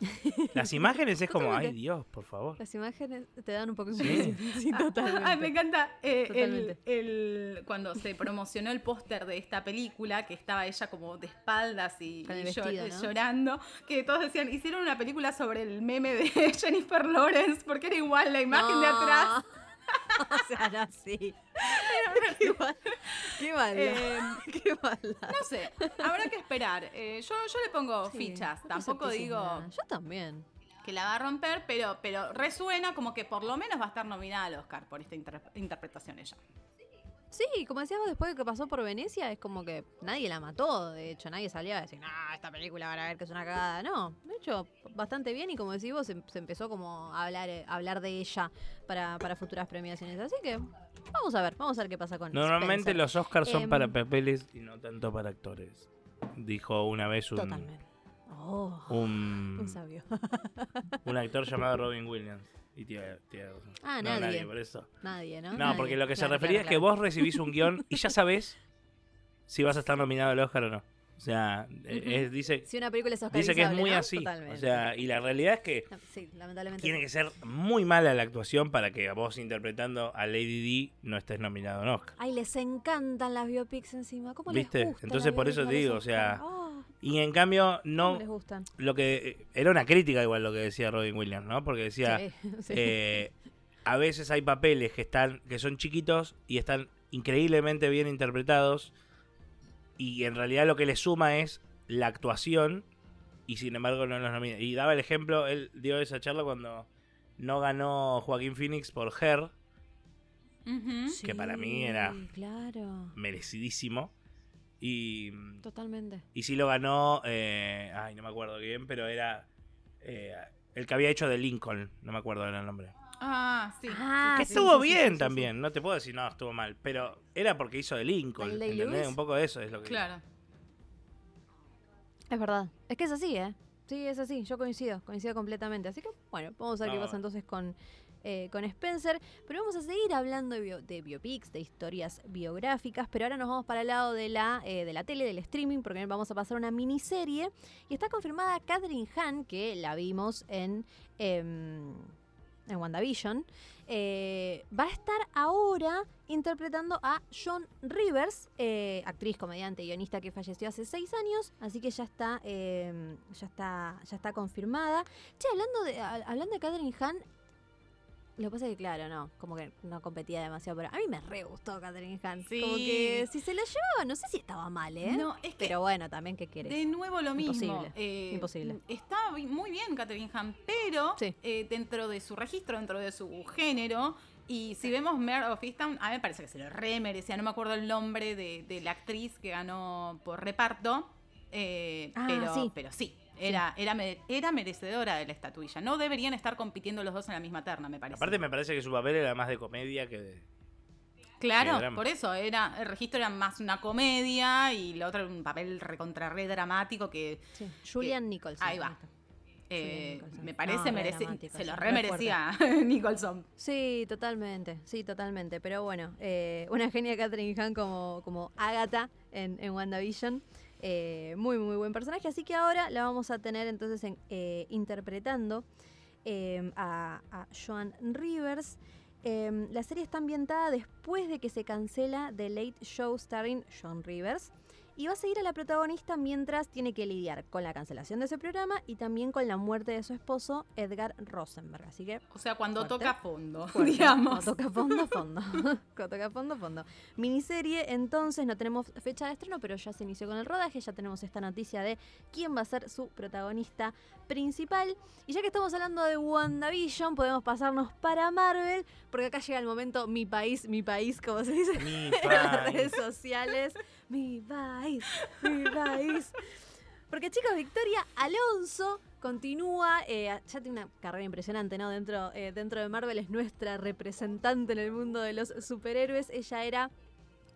Las imágenes es como, ay Dios, por favor. Las imágenes te dan un poco de sí. sí, totalmente. Ay, me encanta eh, el, el, cuando se promocionó el póster de esta película, que estaba ella como de espaldas y, llorando, que todos decían, hicieron una película sobre el meme de Jennifer Lawrence, porque era igual la imagen de atrás. o sea, no, sí. qué, mal, qué mala. Eh, qué. No sé, habrá que esperar. Eh, yo, yo le pongo fichas. Tampoco digo. Yo también. Que la va a romper, pero, pero resuena como que por lo menos va a estar nominada al Oscar por esta interpretación ella. Sí, como decíamos después de que pasó por Venecia, es como que nadie la mató, de hecho, nadie salió a decir, no, esta película van a ver que es una cagada. No, de hecho, bastante bien y como decís vos, se, empezó como a hablar, eh, hablar de ella para, para, futuras premiaciones. Así que vamos a ver, vamos a ver qué pasa con Normalmente los Oscars son para em, papeles y no tanto para actores, dijo una vez un... Totalmente. Oh, un, sabio. un actor llamado Robin Williams. Y Ah, nadie. por eso. Nadie, ¿no? No, porque lo que se refería es que vos recibís un guion y ya sabés si vas a estar nominado al Oscar o no. O sea, e, dice, si una película es dice que es muy así. O sea, y la realidad es que tiene que ser muy mala la actuación para que vos interpretando a Lady D no estés nominado en Oscar. Ay, les encantan las biopics encima. ¿Cómo ¿Viste? Les Entonces por eso te digo, o sea, y en cambio, no. Lo que. Eh, era una crítica igual lo que decía Robin Williams, ¿no? Porque decía. Eh, a veces hay papeles que están. que son chiquitos y están increíblemente bien interpretados. Y en realidad lo que le suma es la actuación. Y sin embargo no los nomina. Y daba el ejemplo, él dio esa charla cuando no ganó Joaquín Phoenix por Her. que para mí era merecidísimo. Y, Totalmente. Y sí lo ganó, eh, ay, no me acuerdo bien, pero era eh, el que había hecho de Lincoln, no me acuerdo el nombre. Ah, sí. Ah, que estuvo bien también, no te puedo decir, no, estuvo mal, pero era porque hizo de Lincoln, ¿entendés? Un poco de eso es lo que... Claro. Es verdad, es que es así, ¿eh? Sí, es así, yo coincido, coincido completamente. Así que, bueno, vamos a ver qué pasa entonces con eh, con Spencer. Pero vamos a seguir hablando de, biopics, de historias biográficas. Pero ahora nos vamos para el lado de la, eh, de la tele, del streaming, porque vamos a pasar una miniserie. Y está confirmada Catherine Hahn, que la vimos en. Em, en WandaVision, eh, va a estar ahora interpretando a John Rivers, actriz, comediante, guionista que falleció hace seis años, así que ya está, em, ya está, ya está confirmada. Che, hablando de, hablando de Catherine Hahn, Lo que pasa es que, claro, no, como que no competía demasiado, pero a mí me re gustó Catherine Hahn. Como que si se lo llevaba, no sé si estaba mal, ¿eh? No, es que Pero bueno, también, ¿qué quieres? De nuevo lo mismo. Imposible. Eh, Imposible. Está muy bien Catherine Hahn, pero eh, dentro de su registro, dentro de su género, y si vemos Mare of Easttown, a mí me parece que se lo re merecía. No me acuerdo el nombre de, la actriz que ganó por reparto. Eh, ah, pero, sí. pero sí, era, era, era merecedora de la estatuilla. No deberían estar compitiendo los dos en la misma terna, me parece. Aparte, me parece que su papel era más de comedia que de. Claro, por eso, era, el registro era más una comedia y el otro era un papel recontra re dramático que. Julian Nicholson. Ahí va. Eh, me parece se lo remerecía Nicholson. Sí, totalmente, sí, totalmente. Pero bueno, eh, una genia Catherine Hahn como, como Agatha en, en WandaVision. Eh, muy, muy buen personaje. Así que ahora la vamos a tener entonces interpretando a, a, Joan Rivers. la serie está ambientada después de que se cancela The Late Show starring Joan Rivers y va a seguir a la protagonista mientras tiene que lidiar con la cancelación de ese programa y también con la muerte de su esposo Edgar Rosenberg. Así que. O sea, cuando toca fondo, digamos. Cuando toca fondo, fondo. cuando toca fondo, fondo. Miniserie, entonces, no tenemos fecha de estreno, pero ya se inició con el rodaje. Ya tenemos esta noticia de quién va a ser su protagonista principal. Y ya que estamos hablando de WandaVision, podemos pasarnos para Marvel, porque acá llega el momento mi país, mi país, como se dice en las redes sociales. Mi país, mi país. Porque chicos, Victoria Alonso continúa, eh, ya tiene una carrera impresionante, ¿no? Dentro, eh, dentro de Marvel es nuestra representante en el mundo de los superhéroes. Ella era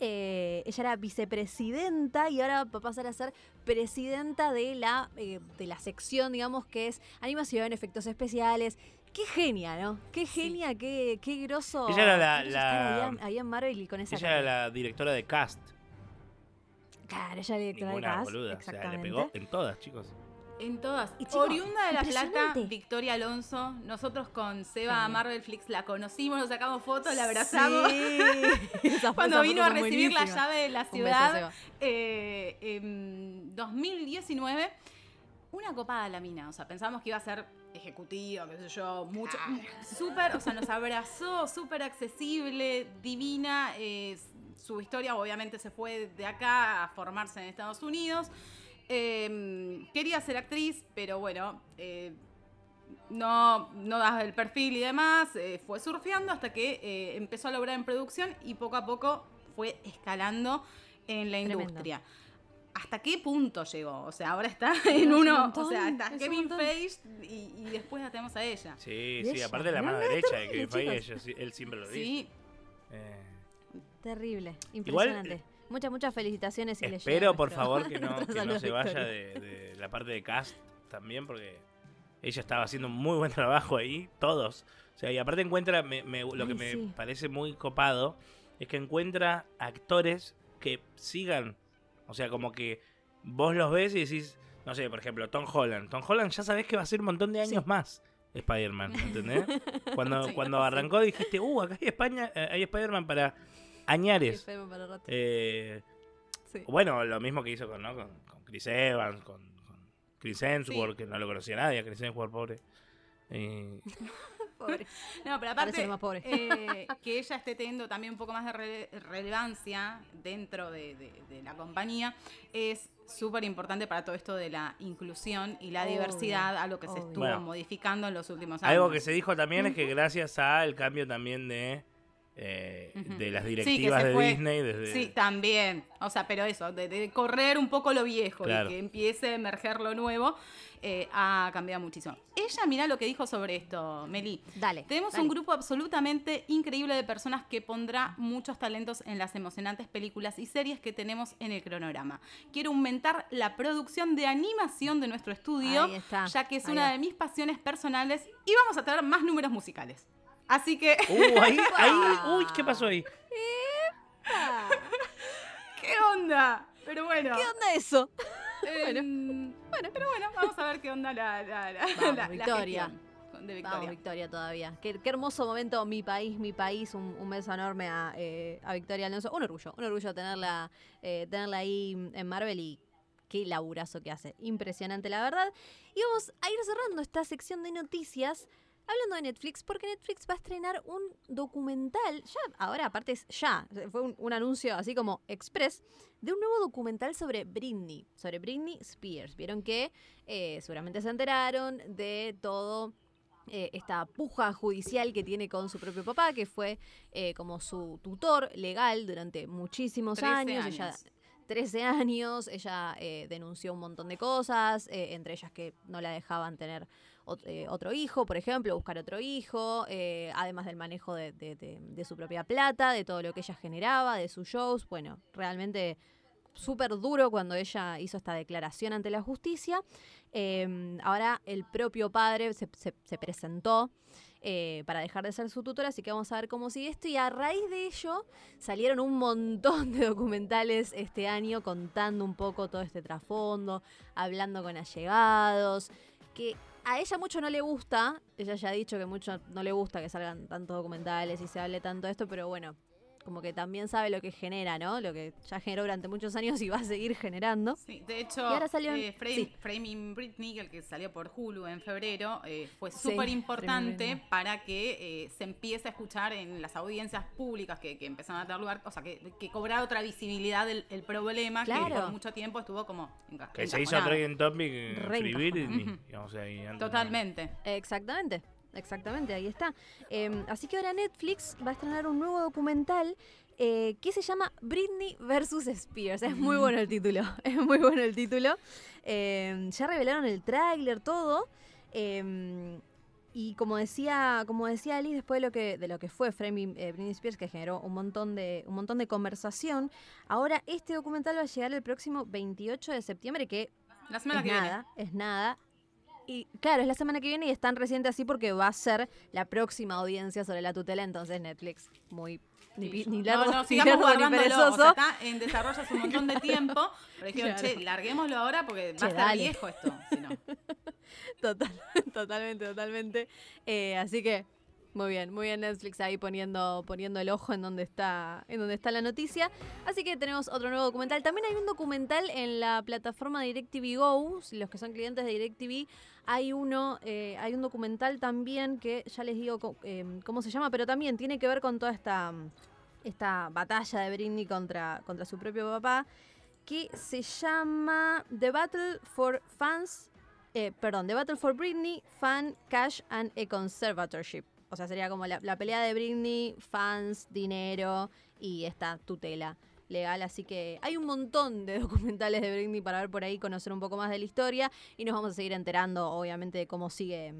eh, ella era vicepresidenta y ahora va a pasar a ser presidenta de la, de la sección, digamos, que es animación, efectos especiales. Qué genia, ¿no? Qué genia, qué, qué groso. Ella era la. Ahí, en Marvel y con esa. Ella era la directora de cast. Claro, ella le de cast. Boluda. O sea, le pegó en todas, chicos. En todas. Y Oriunda de La Plata, Victoria Alonso. Nosotros con Seba Marvel Flix la conocimos, nos sacamos fotos, la abrazamos. Cuando vino a recibir la llave de la ciudad eh, en 2019. Una copada la mina. O sea, pensamos que iba a ser ejecutivo, qué sé yo, mucho. Súper, o sea, nos abrazó, súper accesible, divina. Su historia obviamente se fue de acá a formarse en Estados Unidos. Em, quería ser actriz, pero bueno, eh, no, no das el perfil y demás. Eh, fue surfeando hasta que eh, empezó a lograr en producción y poco a poco fue escalando en la industria. ¿Hasta qué punto llegó? O sea, ahora está en uno. o sea, está Kevin Feige y, después la tenemos a ella. Sí, sí, aparte de la mano derecha de Kevin Feige, él siempre lo dice. Sí. Terrible, impresionante. Muchas, muchas felicitaciones. Y Espero, por favor, que no, se vaya de, la parte de cast también, porque ella estaba haciendo un muy buen trabajo ahí, todos. O sea, y aparte encuentra, lo que me parece muy copado, es que encuentra actores que sigan. O sea, como que vos los ves y decís, no sé, por ejemplo, Tom Holland. Tom Holland ya sabés que va a ser un montón de años más Spider-Man, ¿entendés? Cuando, cuando arrancó dijiste, uh, acá hay, España, eh, hay Spider-Man para Añares. Eh, bueno, lo mismo que hizo con, con, Chris Evans, con, Chris Hemsworth, que no lo conocía nadie, Chris Hemsworth, pobre. pobre. No, pero aparte, eh, que ella esté teniendo también un poco más de relevancia dentro de, la compañía es súper importante para todo esto de la inclusión y la diversidad, a lo que se estuvo modificando en los últimos años. Algo que se dijo también es que gracias al cambio también de eh, de las directivas de Disney. Desde... Sí, también. O sea, pero eso, de, correr un poco lo viejo y que empiece a emerger lo nuevo, eh, ha cambiado muchísimo. Ella, mira lo que dijo sobre esto, Meli. Dale. Tenemos un grupo absolutamente increíble de personas que pondrá muchos talentos en las emocionantes películas y series que tenemos en el cronograma. Quiero aumentar la producción de animación de nuestro estudio, ya que es una de mis pasiones personales, y vamos a tener más números musicales. Así que. Uh, ahí, ahí, uy, ¿qué pasó ahí? ¿Qué onda? Pero bueno. ¿Qué onda eso? Em, bueno. pero bueno, vamos a ver qué onda la, la, la, Victoria. de Victoria. Vamos, Victoria todavía. Qué, hermoso momento, mi país, mi país. Un, beso enorme a, eh, a, Victoria Alonso. Un orgullo, un orgullo tenerla, eh, tenerla ahí en Marvel y qué laburazo que hace. Impresionante, la verdad. Y vamos a ir cerrando esta sección de noticias Hablando de Netflix, porque Netflix va a estrenar un documental, ya, ahora aparte es ya, fue un, anuncio así como express, de un nuevo documental sobre Britney, sobre Britney Spears. Vieron que eh, seguramente se enteraron de todo eh, esta puja judicial que tiene con su propio papá, que fue eh, como su tutor legal durante muchísimos años. años. Ella, 13 años, ella denunció un montón de cosas, entre ellas que no la dejaban tener eh, otro hijo, por ejemplo, buscar otro hijo, eh, además del manejo de, su propia plata, de todo lo que ella generaba, de sus shows. Bueno, realmente súper duro cuando ella hizo esta declaración ante la justicia. Em, ahora el propio padre se, presentó. Eh, para dejar de ser su tutora, así que vamos a ver cómo sigue esto. Y a raíz de ello salieron un montón de documentales este año contando un poco todo este trasfondo, hablando con allegados, que a ella mucho no le gusta, ella ya ha dicho que mucho no le gusta que salgan tantos documentales y se hable tanto de esto, pero bueno, como que también sabe lo que genera, ¿no? Lo que ya generó durante muchos años y va a seguir generando. Sí, de hecho, ahora salió eh, Framing Britney, el que salió por Hulu en febrero, eh, fue súper importante para que eh, se empiece a escuchar en las audiencias públicas que, que empezaron a dar lugar, o sea, que, que cobrara otra visibilidad el problema que por mucho tiempo estuvo como Que se hizo Trending Topic Free Britney, Totalmente. Exactamente. Exactamente, ahí está. Em, así que ahora Netflix va a estrenar un nuevo documental eh, que se llama Britney versus Spears. Es muy bueno el título, es muy bueno el título. Em, ya revelaron el tráiler, todo. Em, y como decía, como decía Alice, después de lo que, de lo que fue Framing eh, Britney Spears, que generó un montón, de, un montón de conversación, ahora este documental va a llegar el próximo 28 de septiembre, que la semana es que nada, es nada. Y claro, es la semana que viene y es tan reciente así porque va a ser la próxima audiencia sobre la tutela, entonces Netflix, muy ni, ni largo, no, no, sigamos guardándolo. O sea, está en desarrollo hace un montón de tiempo. Pero dijeron, che, larguémoslo ahora porque va a estar viejo esto. Si no. Total, totalmente, totalmente. Eh, así que muy bien, muy bien Netflix ahí poniendo, poniendo el ojo en donde está, en donde está la noticia. Así que tenemos otro nuevo documental. También hay un documental en la plataforma DirecTV Go. los que son clientes de DirecTV, hay uno, eh, hay un documental también que ya les digo em, cómo se llama, pero también tiene que ver con toda esta, esta batalla de Britney contra, contra su propio papá, que se llama The Battle for Fans. Eh, perdón, The Battle for Britney, Fan, Cash and a Conservatorship. O sea, sería como la, pelea de Britney, fans, dinero y esta tutela legal. Así que hay un montón de documentales de Britney para ver por ahí, conocer un poco más de la historia y nos vamos a seguir enterando, obviamente, de cómo sigue,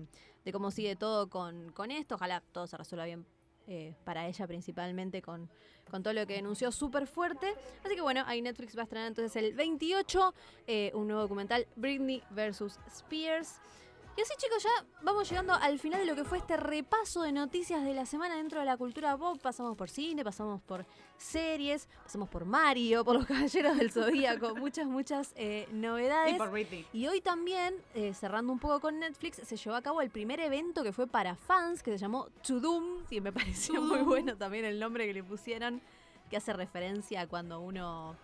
de cómo sigue todo con, con esto. Ojalá todo se resuelva bien eh, para ella principalmente con, con todo lo que denunció súper fuerte. Así que bueno, ahí Netflix va a estrenar entonces el 28 eh, un nuevo documental, Britney versus Spears. Y así chicos, ya vamos llegando al final de lo que fue este repaso de noticias de la semana dentro de la cultura pop. Pasamos por cine, pasamos por series, pasamos por Mario, por los Caballeros del Zodíaco, muchas, muchas eh, novedades. Y por Y hoy también, eh, cerrando un poco con Netflix, se llevó a cabo el primer evento que fue para fans, que se llamó To Doom, y me pareció muy bueno también el nombre que le pusieron, que hace referencia a cuando uno...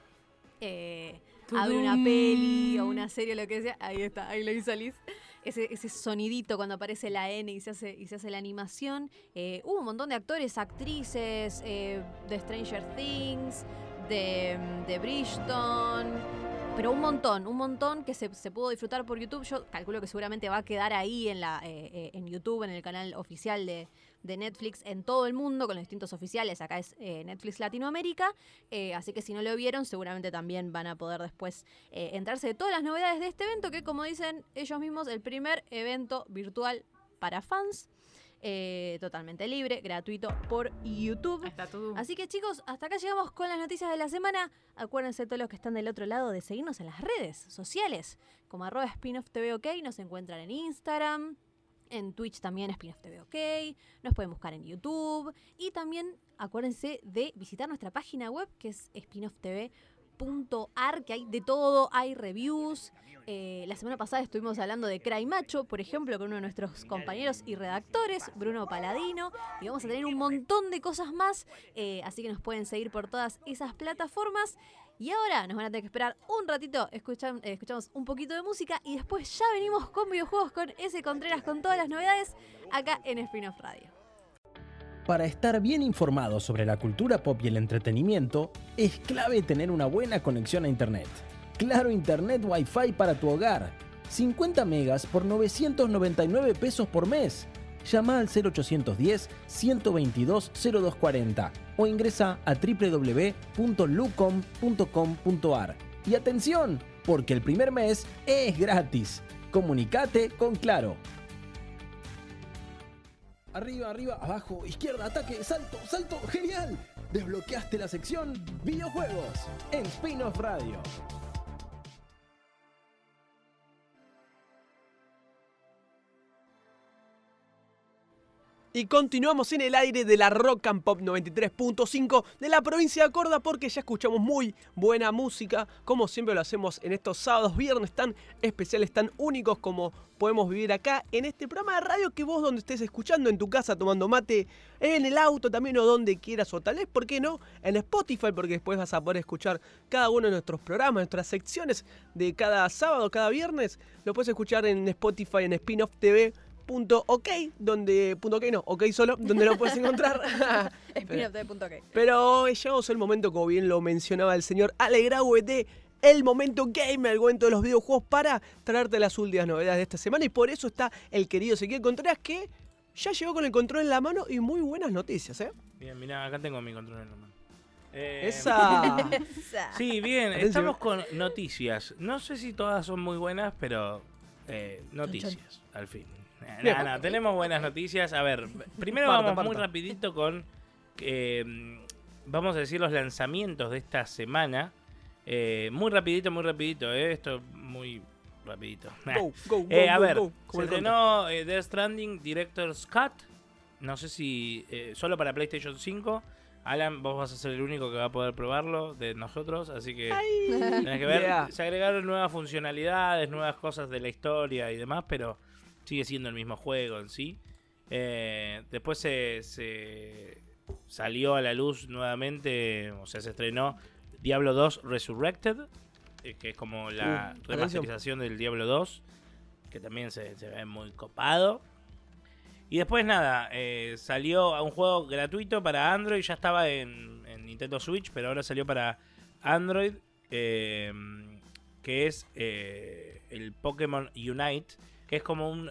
Eh, abre una peli o una serie, lo que sea. Ahí está, ahí lo hizo Liz ese, sonidito cuando aparece la N y se hace, la animación. Eh, hubo un montón de actores, actrices eh, de Stranger Things, de, de Bridgeton pero un montón, un montón que se, pudo disfrutar por YouTube. Yo calculo que seguramente va a quedar ahí en, la, eh, en YouTube, en el canal oficial de, de Netflix en todo el mundo, con los distintos oficiales. Acá es eh, Netflix Latinoamérica. Eh, así que si no lo vieron, seguramente también van a poder después eh, enterarse de todas las novedades de este evento, que como dicen ellos mismos, el primer evento virtual para fans. totalmente libre, gratuito por YouTube. Así que chicos, hasta acá llegamos con las noticias de la semana. Acuérdense todos los que están del otro lado de seguirnos en las redes sociales, como arroba spin-off TV OK, nos encuentran en Instagram, en Twitch también Spin-off OK. Nos pueden buscar en YouTube. Y también acuérdense de visitar nuestra página web que es spinoff .ar, que hay de todo, hay reviews. Eh, la semana pasada estuvimos hablando de Cry Macho, por ejemplo, con uno de nuestros compañeros y redactores, Bruno Paladino, y vamos a tener un montón de cosas más, eh, así que nos pueden seguir por todas esas plataformas. Y ahora nos van a tener que esperar un ratito, eh, escuchamos un poquito de música y después ya venimos con videojuegos con ese Contreras con todas las novedades acá en Spin-off Radio. Para estar bien informado sobre la cultura pop y el entretenimiento, es clave tener una buena conexión a Internet. Claro Internet Wi-Fi para tu hogar. 50 megas por 999 pesos por mes. Llama al 0810-122-0240 o ingresa a www.lucom.com.ar. Y atención, porque el primer mes es gratis. Comunicate con Claro. Arriba, arriba, abajo, izquierda, ataque, salto, salto, genial. Desbloqueaste la sección videojuegos en Spin-off Radio. Y continuamos en el aire de la Rock and Pop 93.5 de la provincia de Córdoba porque ya escuchamos muy buena música, como siempre lo hacemos en estos sábados, viernes tan especiales, tan únicos como podemos vivir acá en este programa de radio que vos donde estés escuchando, en tu casa tomando mate, en el auto también o donde quieras o tal vez, ¿por qué no? En Spotify porque después vas a poder escuchar cada uno de nuestros programas, nuestras secciones de cada sábado, cada viernes, lo puedes escuchar en Spotify, en Spin-off TV punto ok, donde punto ok no, ok solo, donde lo puedes encontrar. Spinoff.ok. Pero llegamos al momento, como bien lo mencionaba el señor Alegraue, de el momento gamer, el momento de los videojuegos para traerte las últimas novedades de esta semana. Y por eso está el querido Ezequiel Contreras que ya llegó con el control en la mano y muy buenas noticias, ¿eh? Bien, mira, acá tengo mi control en la mano. Eh, Esa. Sí, bien, Atención. estamos con noticias. No sé si todas son muy buenas, pero eh, noticias, al fin. Nada, nada, tenemos buenas noticias. A ver, primero Parta, vamos parta. muy rapidito con, eh, vamos a decir, los lanzamientos de esta semana. Eh, muy rapidito, muy rapidito, eh, esto muy rapidito. Go, go, go, Eh, a go, ver, go, como se estrenó eh, Death Stranding Director's Cut. No sé si eh, solo para PlayStation 5. Alan, vos vas a ser el único que va a poder probarlo de nosotros, así que tenés que ver. Yeah. Se agregaron nuevas funcionalidades, nuevas cosas de la historia y demás, pero sigue siendo el mismo juego en sí. Eh, después se, se salió a la luz nuevamente, o sea, se estrenó Diablo 2 Resurrected, eh, que es como la Uh, remasterización del Diablo 2, que también se, se ve muy copado. Y después nada, eh, salió a un juego gratuito para Android, ya estaba en, en Nintendo Switch, pero ahora salió para Android, que es el Pokémon Unite, que es como un...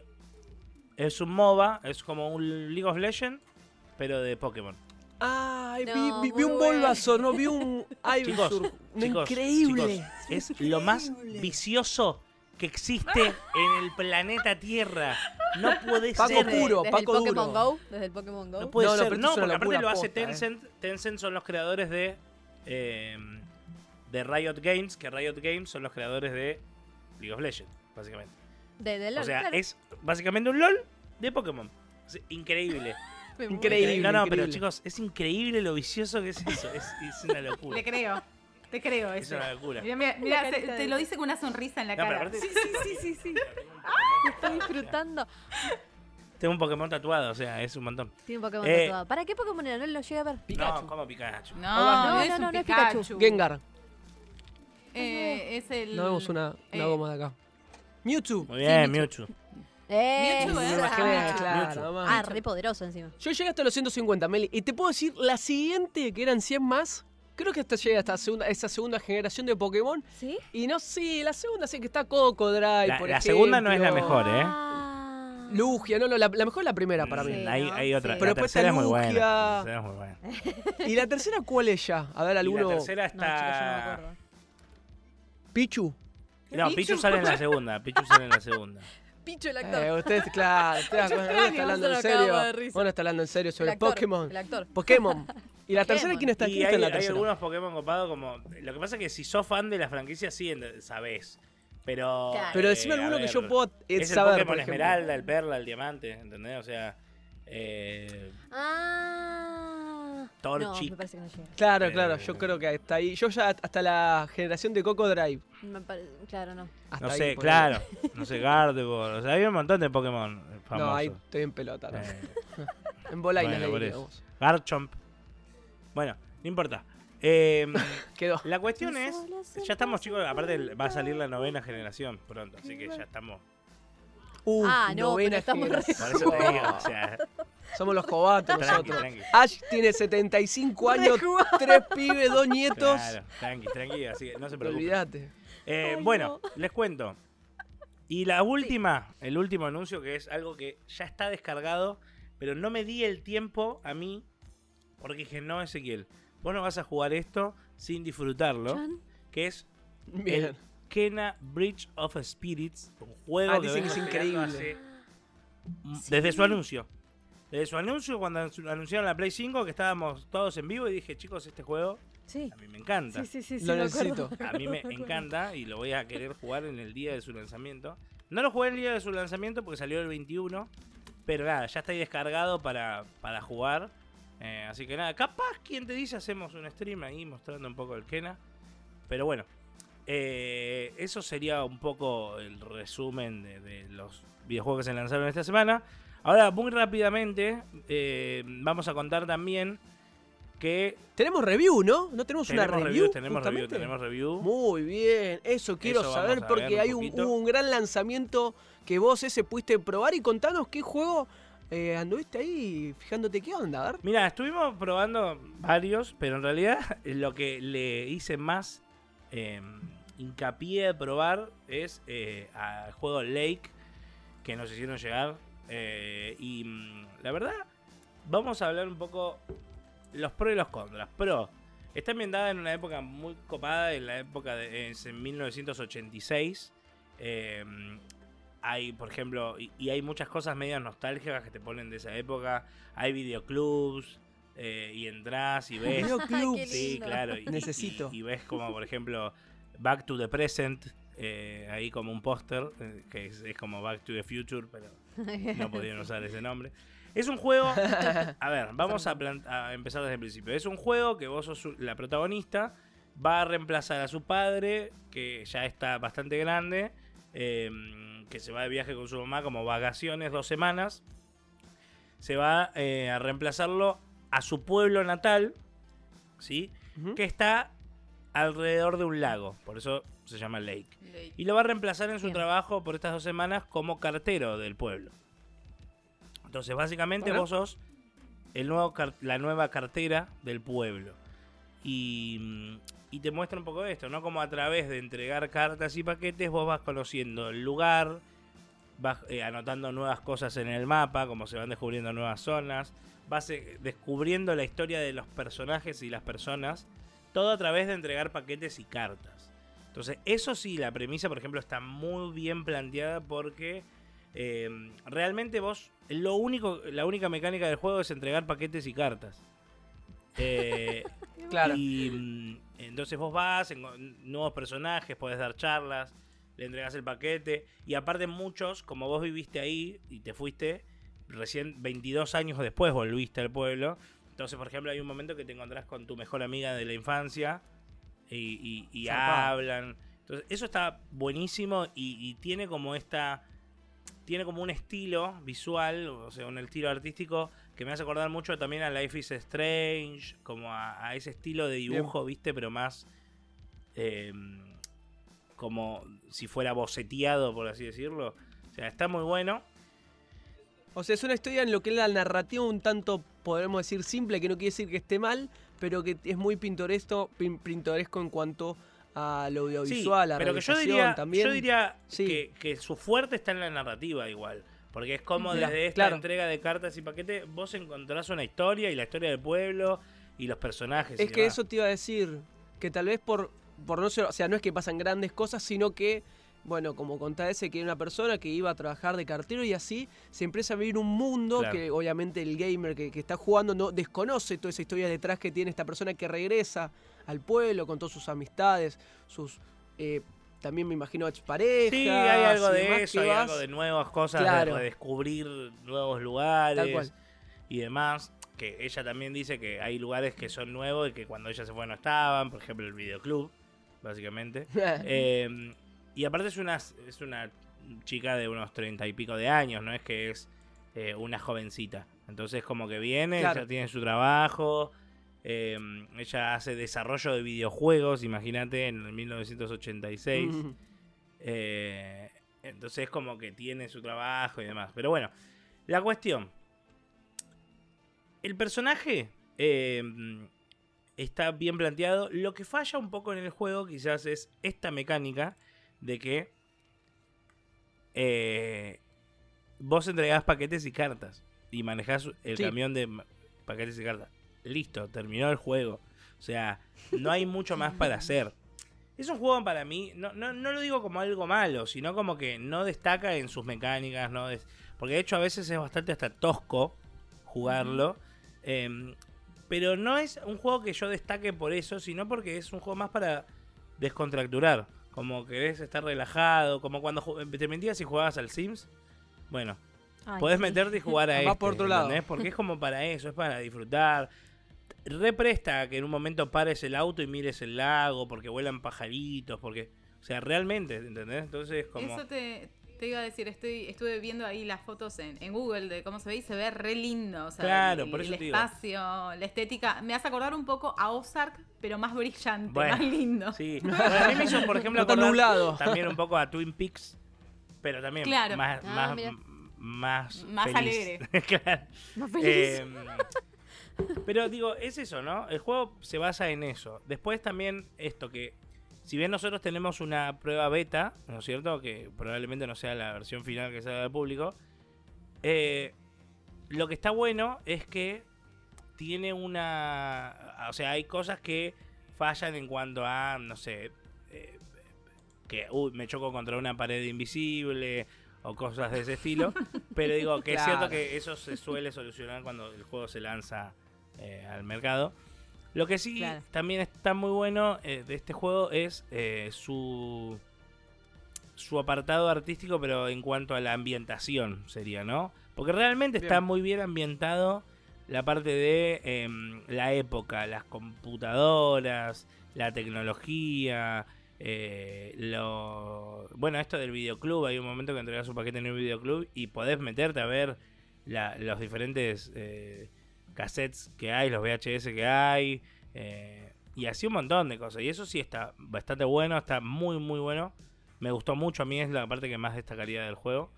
Es un MOBA, es como un League of Legends, pero de Pokémon. Ay, vi- No, vi, vi muy un bueno. Bulbasaur, no vi un Chicos, Ivysaur. No, chicos, increíble. chicos, es lo más vicioso que existe en el planeta Tierra. No puede Paco ser. puro, desde Paco el Pokémon duro. Go, desde el Pokémon Go. No puede No, no, ser. pero esto No, es una porque aparte locura lo hace posta, eh. Tencent. Tencent son los creadores de. eh, de Riot Games, que Riot Games son los creadores de League of Legends, básicamente. De, de O sea, claro. es básicamente un LOL de Pokémon. Es increíble. Increíble. no, no, pero chicos, es increíble lo vicioso que es eso. Es, es una locura. Le creo. Te creo Es eso. una locura. Mira, mira, mira, carita se- de- te lo dice con una sonrisa en la No, pero cara. aparte- Sí, sí, sí, sí, sí. Estoy disfrutando. Tengo un Pokémon tatuado, o sea, es un montón. Tiene un Pokémon Eh, tatuado. ¿Para qué Pokémon era? No lo llegué a ver. No, como Pikachu. No, No, no, es no, un no, no es Pikachu. Pikachu. Gengar. Eh, es el. No vemos una, una eh, goma de acá. Mewtwo. Muy bien, Mewtwo. Mewtwo. Eh, Mewtwo, Me ¿eh? Ah, claro, Mewtwo. nomás. Ah, re poderoso encima. Yo llegué hasta los 150, Meli. Y te puedo decir, la siguiente, que eran 100 más, creo que hasta llegué hasta segunda, esa segunda generación de Pokémon. ¿Sí? Y no sé, la segunda sí que está Cocodrile, La- por la segunda no es la mejor, ¿eh? Ah. Lugia, no, no, la, la mejor es la primera para mí. Sí, hay, ¿no? hay otra. Sí. Pero la después tercera es está muy buena. Lugia. La tercera es muy buena. ¿Y la tercera cuál es ya? A ver, Y alguno. la tercera No, chicos, yo no me está. acuerdo. Pichu. No, Pichu sale en la segunda. Pichu sale en la segunda. Picho el Eh, usted, claro, usted uno está hablando en serio. Uno está hablando en serio sobre El actor, Pokémon. el actor. Pokémon. ¿Y la tercera quién está? Y ¿Quién está hay, en la hay tercera? algunos Pokémon copados como. Lo que pasa es que si sos fan de la franquicia, sí, sabés. Pero. Claro. Pero eh, decime alguno que ver, yo puedo eh, Es el saber, Pokémon por ejemplo. Esmeralda, el Perla, el Diamante, ¿entendés? O sea. Eh, Ah. Torchic. me parece que no llega. Claro, Eh, claro, yo creo que hasta ahí. Yo ya hasta la generación de Coco Drive. Me pare- Claro, no. Hasta no ahí, sé, claro. No sé, Gardevoir. O sea, había un montón de Pokémon famosos. No, ahí estoy en pelota. ¿no? Eh, En bolainas bueno, le por diríamos. eso. Garchomp. Bueno, no importa. Eh, Quedó. la cuestión es, ya estamos chicos, aparte va a salir la novena generación pronto, así que ya estamos. Uh, Ah, no, novena pero estamos re- generación. Por eso te digo, o sea, Somos los cobatos nosotros. tranqui. Ash tiene 75 años, tres pibes, dos nietos. Claro, tranqui, tranqui, así que no se preocupen. Olvídate. Eh, Ay, bueno, les cuento. Y la última, el último anuncio, que es algo que ya está descargado, pero no me di el tiempo a mí, porque dije, no, Ezequiel, vos no vas a jugar esto sin disfrutarlo, Chan. que es Bien. el Kena Bridge of Spirits, un juego Ah, que dicen vengo que es increíble. hace- desde su anuncio. Desde su anuncio, cuando anunciaron la Play 5, que estábamos todos en vivo, y dije, chicos, este juego Sí. a mí me encanta. Sí, sí, sí, sí. Lo necesito. A mí me encanta y lo voy a querer jugar en el día de su lanzamiento. No lo jugué el día de su lanzamiento porque salió el 21. Pero nada, ya está ahí descargado para, para jugar. Eh, así que nada, capaz quien te dice hacemos un stream ahí mostrando un poco el Kena. Pero bueno, eh, eso sería un poco el resumen de, de los videojuegos que se lanzaron esta semana. Ahora, muy rápidamente, eh, vamos a contar también que Tenemos review, ¿no? ¿No tenemos, una tenemos review? tenemos review, tenemos review. Muy bien, eso quiero Eso saber porque hay un, hubo un gran lanzamiento que vos ese pudiste probar y contanos qué juego eh, anduviste ahí fijándote qué onda, a ver. Mira, estuvimos probando varios, pero en realidad lo que le hice más eh, hincapié de probar es eh, al juego Lake que nos hicieron llegar. Eh, y mm, la verdad, vamos a hablar un poco los pros y los contras. Pro, está ambientada en una época muy copada, en la época de es en 1986. eh, hay, por ejemplo, y, y hay muchas cosas medias nostálgicas que te ponen de esa época. Hay videoclubs eh, y entras y ves. Videoclub. Qué sí, claro. Y, Necesito. Y, y ves como, por ejemplo, Back to the Present. eh, ahí como un póster eh, que es, es como Back to the Future, pero no podían usar ese nombre. Es un juego. A ver, vamos a, empezar desde el principio. Es un juego que vos sos la protagonista. Va a reemplazar a su padre, que ya está bastante grande. eh, que se va de viaje con su mamá como vacaciones, dos semanas. Se va eh, a reemplazarlo a su pueblo natal. ¿Sí? Que está alrededor de un lago. Por eso se llama Lake. Lake. Y lo va a reemplazar en su Bien. trabajo por estas dos semanas como cartero del pueblo. Entonces, básicamente Bueno. vos sos el nuevo la nueva cartera del pueblo. Y, mm, y te muestra un poco de esto, ¿no? Como a través de entregar cartas y paquetes vos vas conociendo el lugar, vas eh, anotando nuevas cosas en el mapa, como se van descubriendo nuevas zonas, vas eh, descubriendo la historia de los personajes y las personas, todo a través de entregar paquetes y cartas. Entonces, eso sí, la premisa, por ejemplo, está muy bien planteada porque eh, realmente vos, lo único, la única mecánica del juego es entregar paquetes y cartas. Eh, Claro. y mm, entonces vos vas, en nuevos personajes, podés dar charlas, le entregas el paquete. Y aparte muchos, como vos viviste ahí y te fuiste, recién 22 años después volviste al pueblo. Entonces, por ejemplo, hay un momento que te encontrás con tu mejor amiga de la infancia y, y- y hablan. Entonces, eso está buenísimo y, y tiene como esta... Tiene como un estilo visual, o sea, un estilo artístico que me hace acordar mucho también a Life is Strange, como a, a ese estilo de dibujo, ¿viste? Pero más eh, como si fuera boceteado, por así decirlo. O sea, está muy bueno. O sea, es una historia en lo que es la narrativa un tanto, podemos decir, simple, que no quiere decir que esté mal, pero que es muy pintoresco, pin- pintoresco en cuanto a lo Sí, audiovisual, a la pero que yo diría, también. yo diría Sí. que, que su fuerte está en la narrativa igual. Porque es como desde esta claro. entrega de cartas y paquetes, vos encontrás una historia y la historia del pueblo y los personajes. y Es que demás. eso te iba a decir, que tal vez por, por no ser, o sea, no es que pasan grandes cosas, sino que, bueno, como contaba ese, que era una persona que iba a trabajar de cartero y así se empieza a vivir un mundo Claro. que obviamente el gamer que, que está jugando no desconoce toda esa historia detrás que tiene esta persona que regresa al pueblo con todas sus amistades, sus... eh, también me imagino exparejas. Sí, hay algo de eso, que hay vas- algo de nuevas cosas, Claro. de descubrir nuevos lugares y demás. que ella también dice que hay lugares que son nuevos y que cuando ella se fue no estaban, por ejemplo el videoclub, básicamente. Em, y aparte es una, es una chica de unos treinta y pico de años, no es que es eh, una jovencita. Entonces como que viene, ya tiene su trabajo, em, ella hace desarrollo de videojuegos, imagínate, en el 1986. Eh, entonces como que tiene su trabajo y demás. Pero bueno, la cuestión el personaje eh, está bien planteado. Lo que falla un poco en el juego quizás es esta mecánica de que eh, vos entregás paquetes y cartas y manejás el camión de paquetes y cartas. Listo, terminó el juego. O sea, no hay mucho más para hacer. Es un juego para mí, no, no, no, lo digo como algo malo, sino como que no destaca en sus mecánicas, no porque de hecho a veces es bastante hasta tosco jugarlo. Em, pero no es un juego que yo destaque por eso, sino porque es un juego más para descontracturar. Como querés estar relajado, como cuando te mentías y jugabas al Sims. Bueno, podés meterte y jugar a este, por otro lado. Porque es como para eso, es para disfrutar. Represta que en un momento pares el auto y mires el lago porque vuelan pajaritos, porque... O sea, realmente, ¿entendés? Entonces, como... Eso te, te iba a decir, estoy, estuve viendo ahí las fotos en, Google de cómo se ve y se ve re lindo. O sea, claro, el, por eso el espacio, la estética. Me hace acordar un poco a Ozark, pero más brillante, más lindo. Sí, a mí me hizo, por ejemplo, acordar también un poco a Twin Peaks, pero también más, ah, más, más, alegre. claro. Más feliz. Em, pero digo, es eso, ¿no? El juego se basa en eso. Después también esto que si bien nosotros tenemos una prueba beta, ¿no es cierto? Que probablemente no sea la versión final que salga al público. Eh, lo que está bueno es que tiene una. O sea, hay cosas que fallan en cuanto a, no sé, eh, que uy, me choco contra una pared invisible o cosas de ese estilo. pero digo que es cierto que eso se suele solucionar cuando el juego se lanza eh, al mercado. Lo que sí también está muy bueno eh, de este juego es eh, su su apartado artístico, pero en cuanto a la ambientación sería, ¿no? Porque realmente está muy bien ambientado la parte de em, la época, las computadoras, la tecnología, eh, lo... Bueno, esto del videoclub, hay un momento que entregas un paquete en un videoclub y podés meterte a ver los diferentes cassettes que hay, los VHS que hay, eh, y así un montón de cosas. Y eso sí está bastante bueno, está muy, muy bueno. Me gustó mucho, a mí es la parte que más destacaría del juego.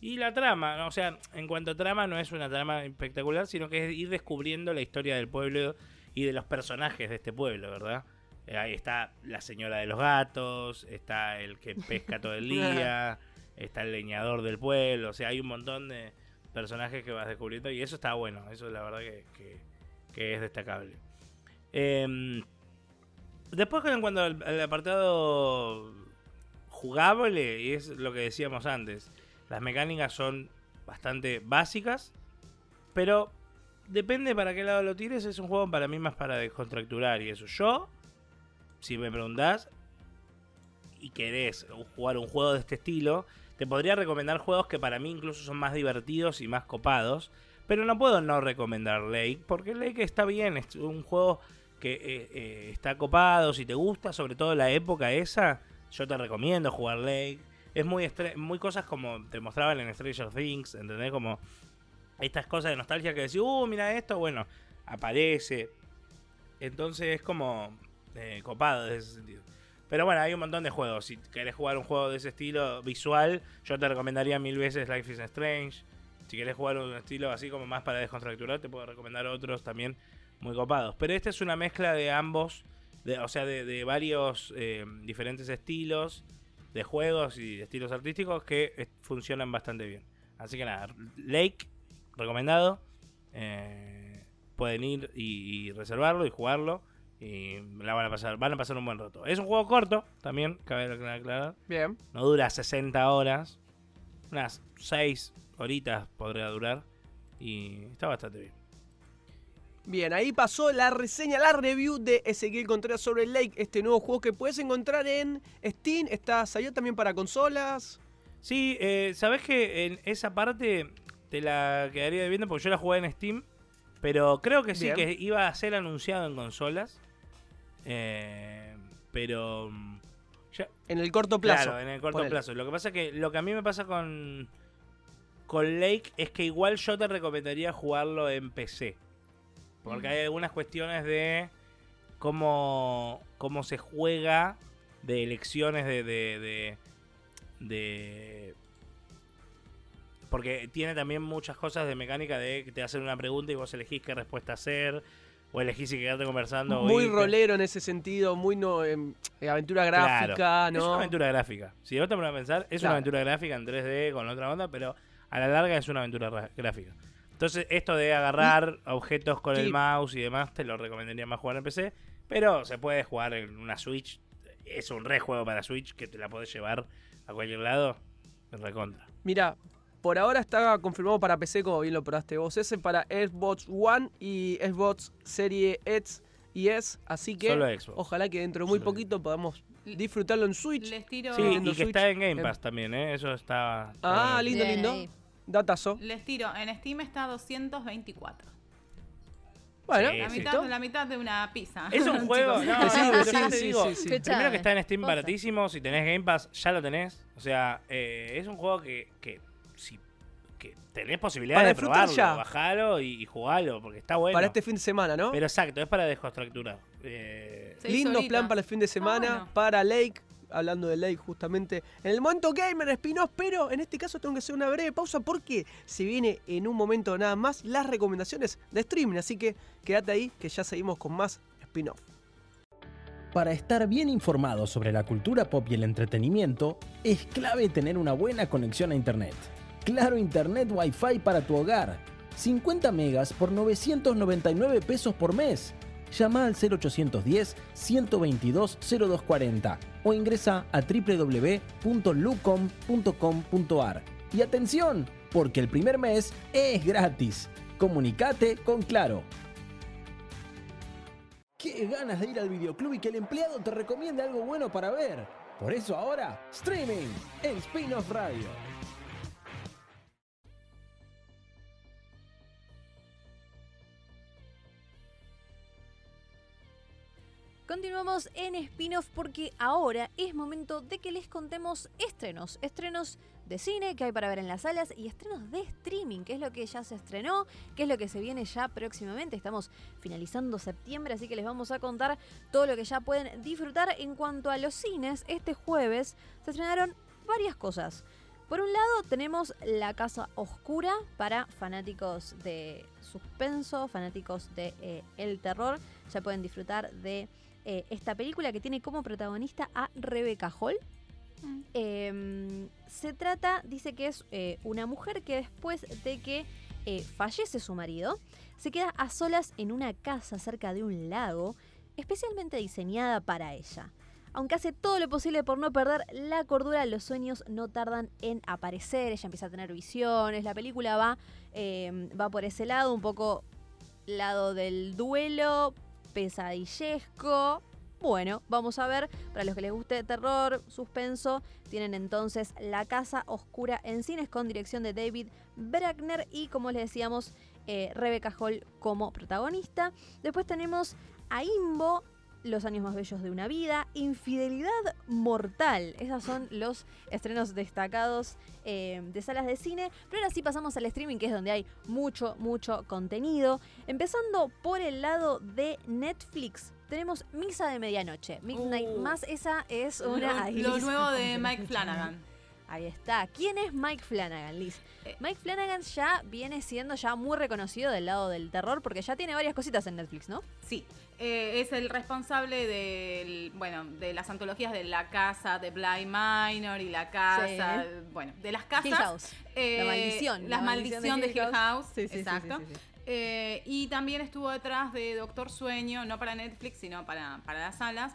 Y la trama, o sea, en cuanto a trama, no es una trama espectacular, sino que es ir descubriendo la historia del pueblo y de los personajes de este pueblo, ¿verdad? Eh, ahí está la señora de los gatos, está el que pesca todo el día, está el leñador del pueblo, o sea, hay un montón de, personajes que vas descubriendo y eso está bueno, eso es la verdad que, es destacable. Em, después en cuanto al, apartado jugable, y es lo que decíamos antes, las mecánicas son bastante básicas, pero depende para qué lado lo tires, es un juego para mí más para descontracturar y eso. Yo, si me preguntás y querés jugar un juego de este estilo, te podría recomendar juegos que para mí incluso son más divertidos y más copados. Pero no puedo no recomendar Lake, porque Lake está bien, es un juego que eh, eh, está copado, si te gusta, sobre todo la época esa, yo te recomiendo jugar Lake. Es muy, muy cosas como te mostraban en Stranger Things, ¿entendés? Como estas cosas de nostalgia que decís, uh, mira esto, bueno, aparece. Entonces es como eh, copado en ese sentido. Pero bueno, hay un montón de juegos. Si querés jugar un juego de ese estilo visual, yo te recomendaría mil veces Life is Strange. Si querés jugar un estilo así como más para descontracturar, te puedo recomendar otros también muy copados. Pero esta es una mezcla de ambos, de, o sea, de, varios eh, diferentes estilos de juegos y estilos artísticos que funcionan bastante bien. Así que nada, Lake, recomendado. Eh, pueden ir y reservarlo y jugarlo. Y la van a pasar, van a pasar un buen rato. Es un juego corto, también, cabe aclarar. Bien. No dura 60 horas. Unas 6 horitas podría durar. Y está bastante bien. Bien, ahí pasó la reseña, la review de Ezequiel Contreras sobre el Lake, este nuevo juego que puedes encontrar en Steam. Está salió también para consolas. Sí, eh, sabes que en esa parte te la quedaría viendo porque yo la jugué en Steam Pero creo que sí, que iba a ser anunciado en consolas. Eh, pero. Mm, en el corto plazo. Claro, en el corto plazo. Lo que pasa es que lo que a mí me pasa con. Con Lake es que igual yo te recomendaría jugarlo en PC. Porque hay algunas cuestiones de cómo, cómo se juega, de elecciones de, de, de, Porque tiene también muchas cosas de mecánica de que te hacen una pregunta y vos elegís qué respuesta hacer. O elegís y quedarte conversando. Muy rolero en ese sentido, muy no, em, eh, aventura gráfica, ¿no? Es una aventura gráfica. Si vos te pones a pensar, es una aventura gráfica en 3D con otra onda, pero a la larga es una aventura gráfica. Entonces, esto de agarrar objetos con el mouse y demás, te lo recomendaría más jugar en PC. Pero se puede jugar en una Switch. Es un re juego para Switch que te la podés llevar a cualquier lado. En recontra. Mira, por ahora está confirmado para PC, como bien lo probaste vos. Ese para Xbox One y Xbox Serie X y S. Así que ojalá que dentro de muy poquito podamos disfrutarlo en Switch. Les tiro... Sí, y que está en Game Pass también, ¿eh? Eso está... Ah, lindo, lindo. Datazo. Les tiro, en Steam está 224. Bueno, la, mitad, la, mitad, de una pizza. Es un juego. no, sí, sí, sí, primero que está en Steam baratísimo. Si tenés Game Pass, ya lo tenés. O sea, eh, es un juego que, que si que tenés posibilidad de probarlo, ya. bajalo y, y, jugalo, porque está bueno. Para este fin de semana, ¿no? Pero exacto, es para desconstructurar. Eh, Lindo plan para el fin de semana, para Lake, hablando de Lake justamente en el momento gamer spin-off, pero en este caso tengo que hacer una breve pausa porque se viene en un momento nada más las recomendaciones de streaming, así que quédate ahí que ya seguimos con más spin-off. Para estar bien informado sobre la cultura pop y el entretenimiento, es clave tener una buena conexión a Internet. Claro Internet Wi-Fi para tu hogar. 50 megas por 999 pesos por mes llama al 0810-122-0240 o ingresa a www.lucom.com.ar. Y atención, porque el primer mes es gratis. Comunicate con Claro. Qué ganas de ir al videoclub y que el empleado te recomiende algo bueno para ver. Por eso ahora, streaming en Spin-off Radio. Continuamos en spin-off porque ahora es momento de que les contemos estrenos. Estrenos de cine que hay para ver en las salas y estrenos de streaming, que es lo que ya se estrenó, que es lo que se viene ya próximamente. Estamos finalizando septiembre, así que les vamos a contar todo lo que ya pueden disfrutar. En cuanto a los cines, este jueves se estrenaron varias cosas. Por un lado tenemos La Casa Oscura para fanáticos de suspenso, fanáticos de eh, el terror. Ya pueden disfrutar de eh, esta película que tiene como protagonista a Rebecca Hall. Mm. Em, se trata, dice que es eh, una mujer que después de que eh, fallece su marido, se queda a solas en una casa cerca de un lago, especialmente diseñada para ella. Aunque hace todo lo posible por no perder la cordura, los sueños no tardan en aparecer, ella empieza a tener visiones, la película va, em, va por ese lado, un poco lado del duelo, pesadillesco. Bueno, vamos a ver, para los que les guste terror, suspenso, tienen entonces La Casa Oscura en cines con dirección de David Brackner y como les decíamos, eh, Rebecca Hall como protagonista. Después tenemos a Imbo los años más bellos de una vida, Infidelidad Mortal. Esos son los estrenos destacados eh, de salas de cine. Pero ahora sí pasamos al streaming, que es donde hay mucho, mucho contenido. Empezando por el lado de Netflix. Tenemos Misa de Medianoche. Midnight uh. Más, esa es una... Lo, lo nuevo de Mike Flanagan. Ahí está. ¿Quién es Mike Flanagan, Liz? Eh. Mike Flanagan ya viene siendo ya muy reconocido del lado del terror porque ya tiene varias cositas en Netflix, ¿no? Sí. Eh, es el responsable del, bueno, de las antologías de La Casa de Blind Minor y La Casa, bueno, de las casas. Hill House. la maldición. La, maldición, de, Hill House. Sí, sí, exacto. Eh, y también estuvo detrás de Doctor Sueño, no para Netflix, sino para, para las salas.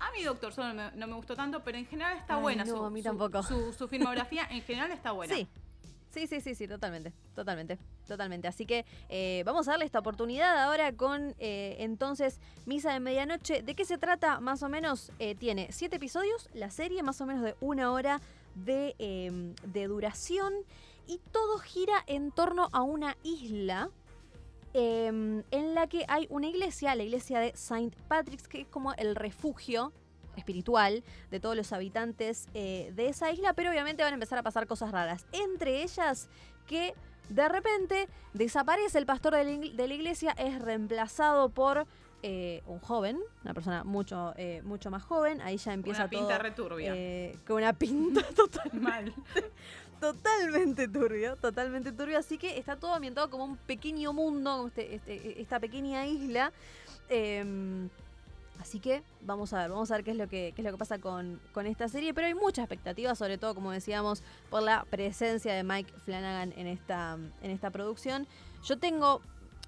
A mí Doctor Sueño no me, gustó tanto, pero en general está buena. No, su, a mí tampoco. Su, filmografía en general está buena. Sí. Sí, sí, sí, sí, totalmente, totalmente, totalmente. Así que eh, vamos a darle esta oportunidad ahora con eh, entonces Misa de Medianoche. ¿De qué se trata? Más o menos eh, tiene siete episodios, la serie más o menos de una hora de, de duración y todo gira en torno a una isla em, en la que hay una iglesia, la iglesia de Saint Patrick's, que es como el refugio espiritual de todos los habitantes eh, de esa isla, pero obviamente van a empezar a pasar cosas raras. Entre ellas que de repente desaparece el pastor de la, ig- de la iglesia, es reemplazado por eh, un joven, una persona mucho, eh, mucho más joven. Ahí ya empieza Una pinta todo, returbia. eh, con una pinta total, Mal. Totalmente turbio, totalmente turbio. Así que está todo ambientado como un pequeño mundo, como este- este- esta pequeña isla. Em, así que vamos a ver, vamos a ver qué es lo que, qué es lo que pasa con, con esta serie. Pero hay mucha expectativa, sobre todo, como decíamos, por la presencia de Mike Flanagan en esta, en esta producción. Yo tengo.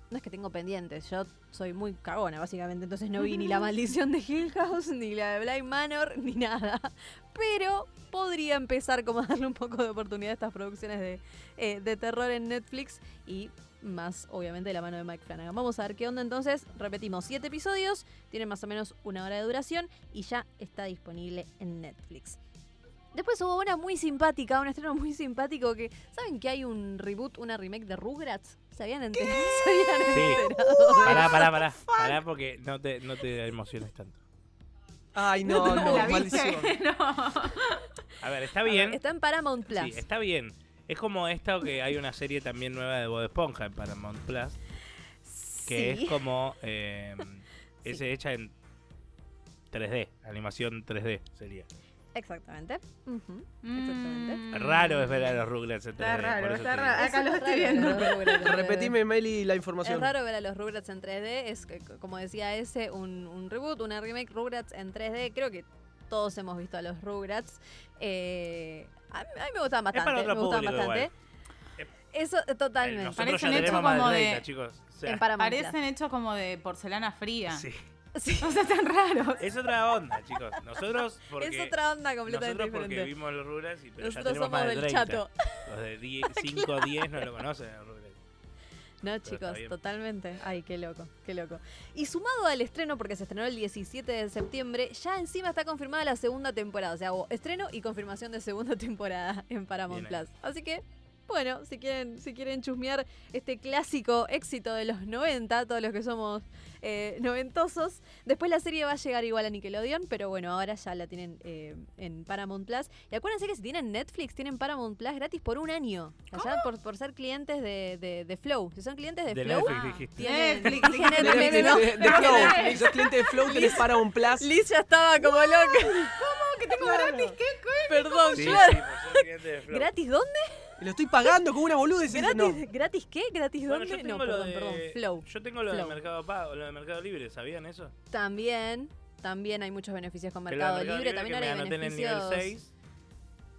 No es que tengo pendientes, yo soy muy cagona, básicamente. Entonces no vi ni la maldición de Hill House, ni la de Blind Manor, ni nada. Pero podría empezar como a darle un poco de oportunidad a estas producciones de, eh, de terror en Netflix y más obviamente de la mano de Mike Flanagan. Vamos a ver qué onda entonces. Repetimos, siete episodios, tienen más o menos una hora de duración y ya está disponible en Netflix. Después hubo una muy simpática, un estreno muy simpático que... ¿Saben que hay un reboot, una remake de Rugrats? ¿Se habían enterado? ¿Se habían Sí. enterado Pará, pará, pará. Pará porque no te, no te emociones tanto. Ay, no, no, ¿La maldición. no. A ver, está bien. Está en Paramount Plus. Sí, está bien. Es como esta que hay una serie también nueva de Bob Esponja en Paramount Plus. Que Sí. es como. eh, es hecha en 3D. Animación 3D sería. Exactamente. Ujú, Exactamente. Mm. Raro es ver a los Rugrats en 3D. Está raro, está te raro. Acá lo es estoy viendo. los Rugrats en 3D. Repetime, Meli, la Es información. raro ver a los Rugrats en 3D. Es, que, como decía ese, un, un reboot, una remake Rugrats en 3D. Creo que todos hemos visto a los Rugrats. Eh, a, mí, a mí me gustaban Es para bastante. otro Me gustaban público bastante. Eso, eh, Eh, totalmente. Nosotros Parecen hechos como de de- 30, chicos. O sea, en Paramount Parecen hechos como de porcelana fría. sí. Sí. O sea, tan raros. Es otra onda, chicos. Nosotros porque. Es otra onda completamente nosotros porque diferente. vimos los Rugrats y pero ya Nosotros tenemos somos más de del 30. chato. Los de 5 o 10 no lo conocen los Rugrats. No, chicos, totalmente. Ay, qué loco, qué loco. Y sumado al estreno, porque se estrenó el 17 de septiembre, ya encima está confirmada la segunda temporada. O sea, hubo estreno y confirmación de segunda temporada en Paramount Bien. Plus. Así que, bueno, si quieren, si quieren chusmear este clásico éxito de los 90, todos los que somos eh, noventosos, después la serie va a llegar igual a Nickelodeon, pero bueno, ahora ya la tienen eh, en Paramount Plus. Y acuérdense que si tienen Netflix, tienen Paramount Plus gratis por un año. Allá por, por ser clientes de, de- de Flow. Si son clientes de, De Flow, Netflix dijiste. tienen Netflix, tienen dijiste De, Netflix, de- ¿no? de- de Flow. Si sos cliente de Flow, tenés Paramount Plus. Liz ya estaba como loca. que tengo gratis? ¿Qué? Perdón, Sí, claro. sí, por ser cliente de Flow. ¿Gratis dónde? Lo estoy pagando como una boluda. y dices, ¿Gratis, no. ¿Gratis qué? ¿Gratis Bueno, dónde? yo No, perdón, de, perdón. Flow. Yo tengo lo Flow. de Mercado Pago, lo de Mercado Libre, ¿sabían eso? También, también hay muchos beneficios con Mercado, Libre. También ahora hay en el nivel beneficios. 6.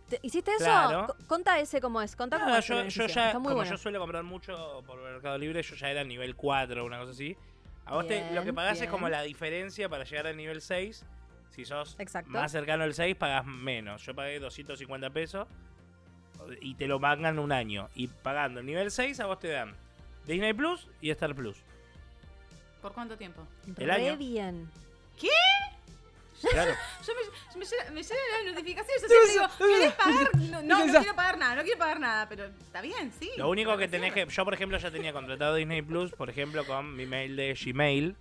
¿Te- ¿Hiciste eso? Claro. Co- Conta ese cómo es. Conta cómo es yo, beneficio. ya, Está muy como bueno. yo suelo comprar mucho por Mercado Libre, yo ya era nivel 4 o una cosa así. A vos te- lo que Bien, pagás es como la diferencia para llegar al nivel 6. Si sos Exacto. más cercano al 6, pagás menos. Yo pagué 250 pesos y te lo pagan un año. Y pagando el nivel 6, a vos te dan Disney Plus y Star Plus. ¿Por cuánto tiempo? el año. bien. Claro. Yo me, me, llegan, me llegan las notificaciones. Yo siempre digo, ¿querés pagar? No, no, no quiero pagar nada, no quiero pagar nada. Pero está bien, sí. Lo único que tenés que. Yo, por ejemplo, ya tenía contratado Disney Plus, por ejemplo, con mi mail de Gmail.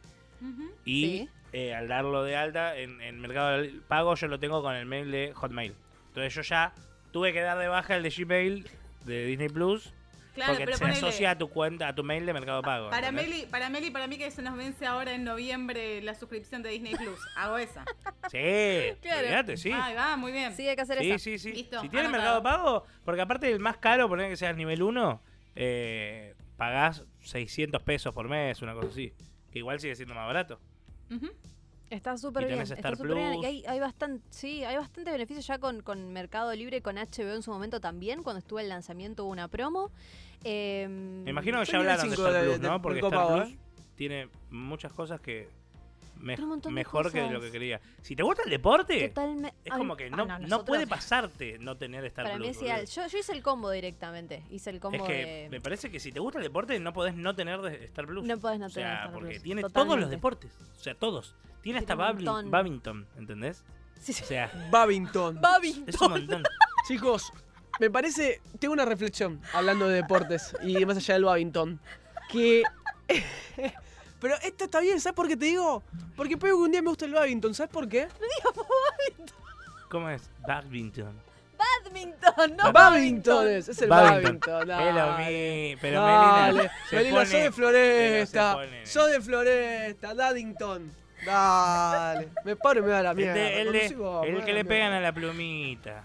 Y Sí. eh, al darlo de alta en, en Mercado Pago, yo lo tengo con el mail de Hotmail. Entonces yo ya tuve que dar de baja el de Gmail de Disney Plus. Claro, porque pero se ponele, asocia a tu cuenta, a tu mail de Mercado Pago. Para. Meli, para Meli, para mí que se nos vence ahora en noviembre la suscripción de Disney Plus. Hago esa. Sí, Claro. olvídate, sí. Ahí va, muy bien. Sí, hay que hacer Sí, eso. sí, sí. Listo, si tienes. Mercado Pago, porque aparte el más caro, poner que sea el nivel 1, eh, pagás 600 pesos por mes, una cosa así. Que igual sigue siendo más barato. Ujú. Está súper bien. tenés Está bien. Plus. Y hay, hay bastante, sí, hay bastante beneficios ya con, con Mercado Libre, con HBO en su momento también. Cuando estuvo el lanzamiento hubo una promo. Eh, Me imagino que ya hablaron de Star de- Plus, de ¿no? Porque Star Plus tiene muchas cosas que me- Tiene un montón de mejor que lo cosas. que quería. Si te gusta el deporte, es como que no, no, nosotros- puede pasarte no tener Star Para Plus. mí es ideal. Yo, yo hice el combo directamente. Hice el combo Es que de. me parece que si te gusta el deporte no podés no tener de- Star Plus. No podés no o tener sea, Star porque Plus. tiene todos los deportes. O sea, todos. Tiene hasta montón. Babington, ¿entendés? Sí, sí. O sea, Babington. Babington. es un montón. Chicos, me parece. Tengo una reflexión hablando de deportes y más allá del Babington. Que Pero esto está bien, ¿sabes por qué te digo? Porque puede que un día me guste el badminton, ¿sabes por qué? ¿Cómo es? Badminton. Badminton, no. Badminton es, es el Badminton. badminton. Es lo dale. mi- Pero Dale, Melina. se Melina, pone- soy de Floresta. pone- Soy de Floresta, Daddington. Dale. Me paro y me da la El, mierda. de- el, de- el que le pegan a la plumita.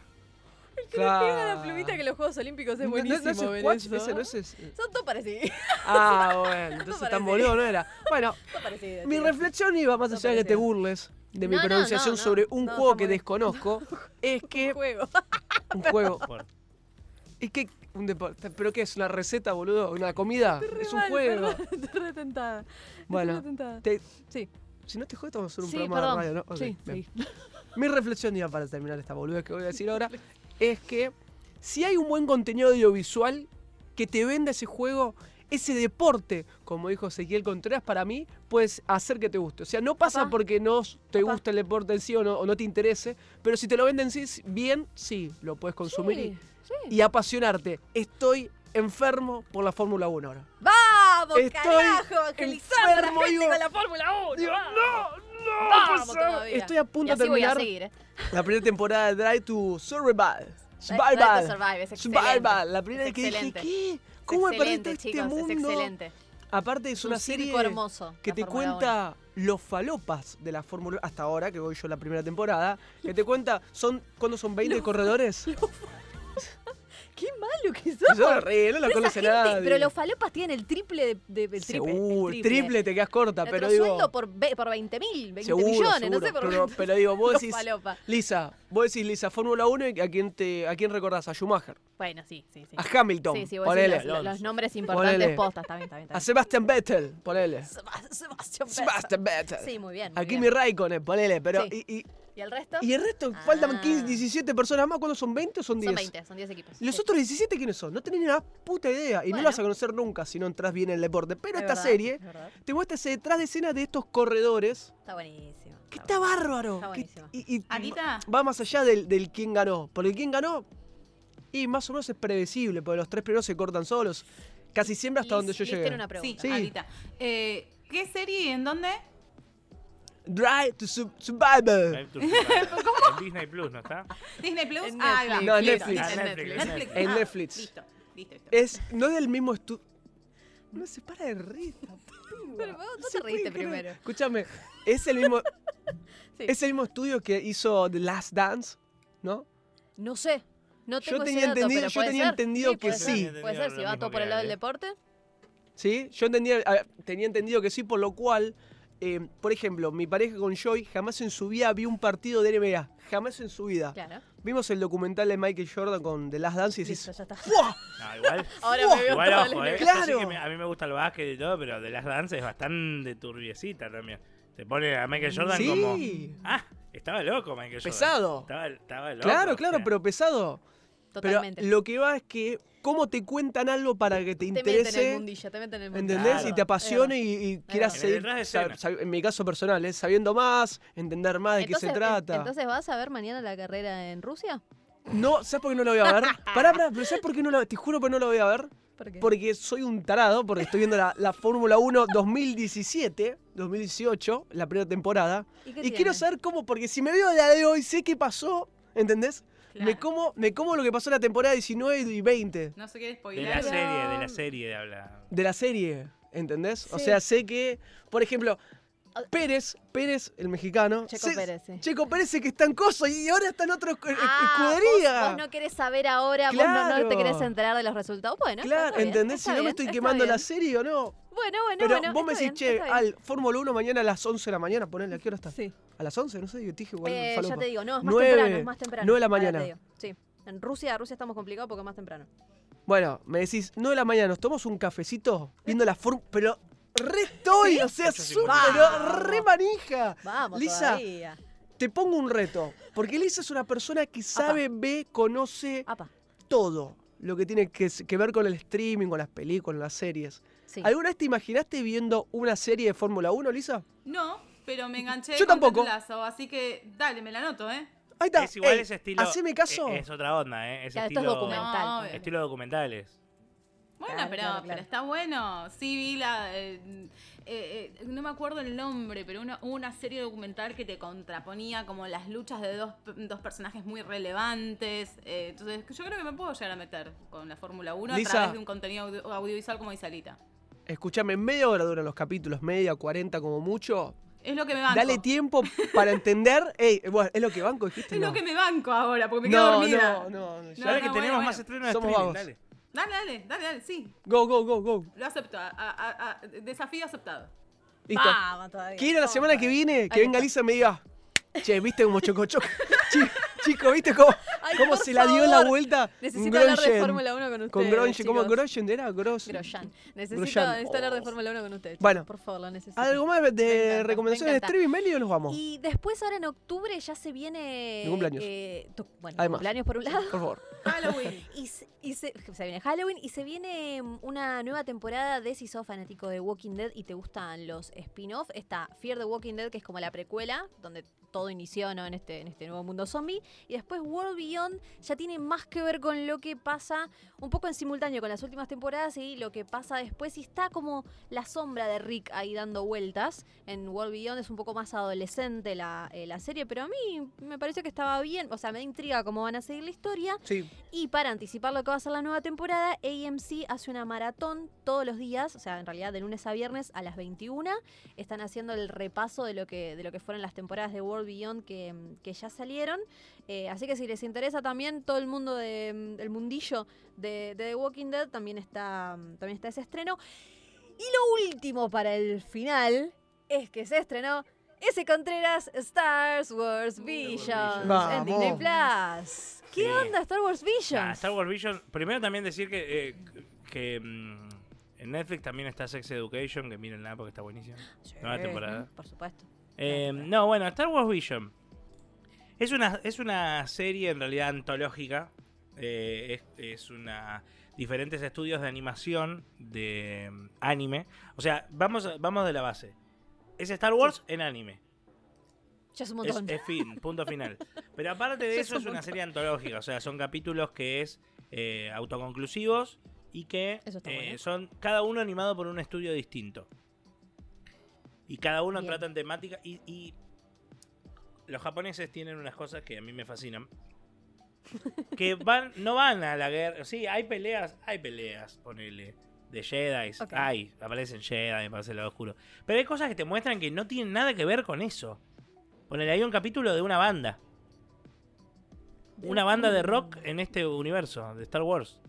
Que le pega la plumita que los Juegos Olímpicos es No, no, buenísimo. no es squash, eso. ese no es ese. Son todos parecidos. Ah, bueno, entonces tan boludo no era. Bueno, mi reflexión iba más No allá de que te burles de mi No, no, pronunciación no, no. sobre un No, juego que desconozco. Es que Juego. un juego. Es que un deporte. ¿Pero qué es? ¿Una receta, boludo? ¿Una comida? Es un Mal, juego. Estoy retentada. Bueno, Estoy retentada. te- Sí. si no te jodes, vamos a hacer un Sí, programa perdón. de radio, ¿no? Sí, sí. Mi reflexión ya para terminar esta boludez que voy a decir ahora es que si hay un buen contenido audiovisual que te venda ese juego, ese deporte, como dijo Ezequiel Contreras, para mí puedes hacer que te guste. O sea, no pasa Papá. porque no te Papá. gusta el deporte en sí o no, o no te interese, pero si te lo venden sí, bien, sí, lo puedes consumir Sí, sí. y, apasionarte. Estoy enfermo por la Fórmula 1 ahora. ¡Vamos, Estoy carajo! Evangelizando a la enfermo, gente digo- con la Fórmula 1. Digo, vamos. no, no, Vamos todavía. Estoy a punto de terminar seguir, la primera temporada de Drive to Survival. Survival. Survival. La primera vez que dije. ¿qué? ¿Cómo me perdí este chicos, mundo? Es excelente. Aparte es una un serie hermoso. que te cuenta los falopas de la Fórmula hasta ahora, que voy yo la primera temporada, que te cuenta, son ¿cuándo son 20 corredores? 1. Qué malo que sos. es re, no lo conoce gente- nadie. Pero los falopas tienen el triple de, de- el triple. Seguro, el triple. te quedas corta, Nuestro pero digo... sueldo por, por 20 mil, 20 Seguro, millones, seguro, no sé por pero, pero digo, vos decís. Lisa, vos decís Lisa, Fórmula 1, ¿y ¿a quién, te, ¿a quién recordás? ¿A Schumacher? Bueno, sí, sí, sí. ¿A Hamilton? Sí, sí, vos ponele. decís los, los nombres importantes Ponele. postas, está bien, está bien. está A. Sebastian Vettel, ponele. Seba- Sebastián Vettel. Sebastian Vettel. Sí, muy bien. muy A. Kimi Raikkonen, ponele, pero... Sí. Y, y- ¿Y el resto? y el resto, faltan Ah. 15, 17 personas más, ¿cuándo son 20 o son 10? Son 20, son 10 equipos. ¿Y los sí. otros 17 quiénes son? No tenés ni una puta idea. Y no lo vas a conocer nunca si no entras bien en el deporte. Pero Es esta verdad, serie es te muestra ese detrás de escena de estos corredores. Está buenísimo. Que está bárbaro. Está que- buenísimo. y, y Anita. va más allá del, del quién ganó. Porque quién ganó, y más o menos es predecible, porque los tres primeros se cortan solos. Casi siempre hasta Liz- donde yo Liz llegué. tiene una Sí. Sí. Anita. Eh, ¿Qué serie y en dónde? Drive to Su-. Drive to. En Disney Plus, ¿no está? Disney Plus. En ah. Netflix. No, Listo, Netflix. Ah, Netflix, Netflix. En Ah, Netflix. Listo, listo, listo. Es no del mismo estudio. No se para de reír. Pero vos no se te reíste creer. primero. Escúchame, es el mismo. Sí. Es el mismo estudio que hizo The Last Dance, ¿no? No sé. No Yo tengo ese tenía dato, entendido- pero yo tenía ser. entendido que puede sí. ser, Puede ser, si va todo por el lado del deporte. ¿Sí? Yo entendía, a- tenía entendido que sí, por lo cual, eh, por ejemplo, mi pareja con Joy jamás en su vida vio un partido de NBA. Jamás en su vida. Claro. Vimos el documental de Michael Jordan con The Last Dance y decís, Listo, ya está. ¡Fua! No, igual. Ahora me veo Igual, ojo, eh. Claro. Que me- a mí me gusta el básquet y todo, pero de las danzas es bastante turbiecita también. Te pone a Michael Jordan Sí. como. Ah, estaba loco Michael Jordan. Pesado. Estaba, estaba loco. Claro, o claro, sea. pero pesado. Totalmente. Pero lo que va es que, ¿cómo te cuentan algo para que te te meten en el interese? mundillo, te meten en el mundillo. ¿Entendés? Claro. Y te apasione y, y quieras seguir, en mi caso personal, ¿eh? sabiendo más, entender más de Entonces, qué se trata. Entonces, ¿vas a ver mañana la carrera en Rusia? No, ¿sabes por qué no lo voy a ver? Pará, pará, pero ¿sabes por qué no lo Te juro que no lo voy a ver. ¿Por qué? Porque soy un tarado, porque estoy viendo la, la Fórmula 1 2017, 2018, la primera temporada. ¿Y Y quiero saber cómo, porque si me veo la de hoy, sé qué pasó, ¿entendés? Me, como, me como lo que pasó en la temporada 19 y 20 No se quiere De spoiler. la serie, de la serie de habla. de la serie, ¿entendés? O Sí. sea, sé que, por ejemplo, Pérez, Pérez, el mexicano. Checo sé- Pérez, sí. Checo Pérez que está en Coso y ahora está en otra Ah, escudería. Vos, vos no querés saber ahora, vos no, no te querés enterar de los resultados. Bueno, Claro, ¿entendés? si no me estoy quemando la serie o no. Bueno, bueno, Pero bueno. vos me decís, bien, che, al Fórmula 1 mañana a las 11 de la mañana, ponele, ¿a qué hora está? Sí. ¿A las 11? No sé, yo te dije igual. Eh, ya te digo, no, es más temprano, es más temprano. nueve de la mañana. Sí. En Rusia, Rusia estamos complicados porque es más temprano. Bueno, me decís, 9 de la mañana, nos tomamos un cafecito viendo la Fórmula. Pero re estoy, o sea, súper, re manija. Vamos, Lisa, todavía. te pongo un reto. Porque Lisa es una persona que sabe, ve, conoce Apa, todo lo que tiene que, que ver con el streaming, con las películas, las series. sí. ¿Alguna vez te imaginaste viendo una serie de Fórmula 1, Lisa? No, pero me enganché Yo con tampoco. Así que dale, me la anoto, ¿eh? Ahí está. Es igual Ey, ese estilo. Haceme caso. Es, es otra onda, ¿eh? Es Claro, esto es documental. No, estilo documentales. Bueno, pero, pero está bueno. Sí, vi la. Eh, eh, eh, no me acuerdo el nombre, pero una, una serie documental que te contraponía como las luchas de dos, dos personajes muy relevantes. entonces, yo creo que me puedo llegar a meter con la Fórmula 1 a través de un contenido audiovisual como dice Alita. Escúchame, media hora duran los capítulos, media, cuarenta como mucho. Es lo que me banco. Dale tiempo para entender. Ey, bueno, es lo que banco, dijiste. Es lo que me banco ahora, porque me quedo dormida. No, no, no. Ya que tenemos más estrenos de Somos vagos. dale. Dale, dale, dale, dale, sí. Go, go, go, go. Lo acepto. A, a, a, desafío aceptado. Listo. Vamos todavía. Quiero la semana que viene que venga Lisa y me diga, che, ¿viste como choco choco? Chico, ¿viste cómo, cómo se la dio la vuelta? Necesito hablar de Fórmula 1 con ustedes. Con Gronchen, ¿cómo Gronchen era? Gros... Grosjean. Necesito, necesito hablar de Fórmula 1 con ustedes. Bueno, por favor, lo necesito. ¿Algo más de recomendaciones de streaming, Meli, o nos vamos? Y después, ahora en octubre, ya se viene. Mi cumpleaños. Eh, tu, bueno, Además. cumpleaños por un lado. Por favor. Halloween. y, se, y se, se viene Halloween y se viene mm, una nueva temporada de si sos fanático de Walking Dead y te gustan los spin-off. Está Fear the Walking Dead, que es como la precuela, donde todo inició ¿no? en, este, en este nuevo mundo zombie. Y después World Beyond ya tiene más que ver con lo que pasa un poco en simultáneo con las últimas temporadas y lo que pasa después. Y está como la sombra de Rick ahí dando vueltas. En World Beyond es un poco más adolescente la, eh, la serie, pero a mí me pareció que estaba bien. O sea, me intriga cómo van a seguir la historia. Sí. Y para anticipar lo que va a ser la nueva temporada, AMC hace una maratón todos los días, o sea, en realidad de lunes a viernes a las 21. Están haciendo el repaso de lo que, de lo que fueron las temporadas de World Beyond que, que ya salieron. Eh, así que si les interesa también todo el mundo de, del mundillo de, de The Walking Dead, también está, también está ese estreno. Y lo último para el final es que se estrenó ese Contreras Star Wars Visions Vamos. en Disney Plus. ¿Qué Sí. onda Star Wars Visions? Ah, Star Wars Vision. Primero también decir que, eh, que mm, en Netflix también está Sex Education, que mírenla porque está buenísima. Sí, Nueva temporada. Por supuesto. Eh, no, bueno, Star Wars Vision. Es una, es una serie en realidad antológica. Eh, es, es una. diferentes estudios de animación de mm, anime. O sea, vamos, vamos de la base. Es Star Wars en anime. Ya es un montón. es fin, punto final. Pero aparte de eso, es es un una serie antológica. O sea, son capítulos que es eh, autoconclusivos y que eh, son cada uno animado por un estudio distinto. Y cada uno Bien. trata en temática. Y, y los japoneses tienen unas cosas que a mí me fascinan. que van, no van a la guerra. Sí, hay peleas, hay peleas, ponele. De Jedi, Ok. hay, aparecen Jedi, aparece el lado oscuro. Pero hay cosas que te muestran que no tienen nada que ver con eso. Ponele, hay un capítulo de una banda. Una banda de rock en este universo de Star Wars.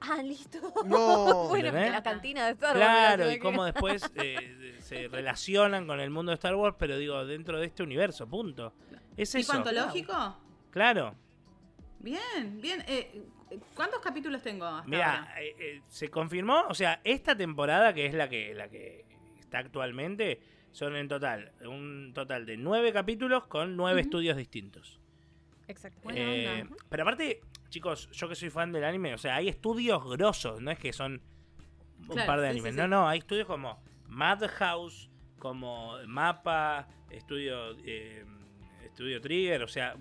Ah, listo. No. bueno, ¿Entendés? que la cantina de Star Wars. Claro, la y cómo después eh, se relacionan con el mundo de Star Wars, pero digo, dentro de este universo, punto. Es ¿Y eso. cuánto lógico? Claro. Bien, bien. Eh, ¿Cuántos capítulos tengo hasta Mira, ahora? eh, eh, se confirmó, o sea, esta temporada, que es la que, la que está actualmente, son en total, un total de nueve capítulos con nueve estudios distintos. Exacto. Buena Eh, onda. pero aparte, chicos, yo que soy fan del anime, o sea, hay estudios grosos, no es que son un Claro, par de sí, animes. sí, no, sí. no, hay estudios como Madhouse, como Mapa, Estudio, eh, Estudio Trigger, o sea,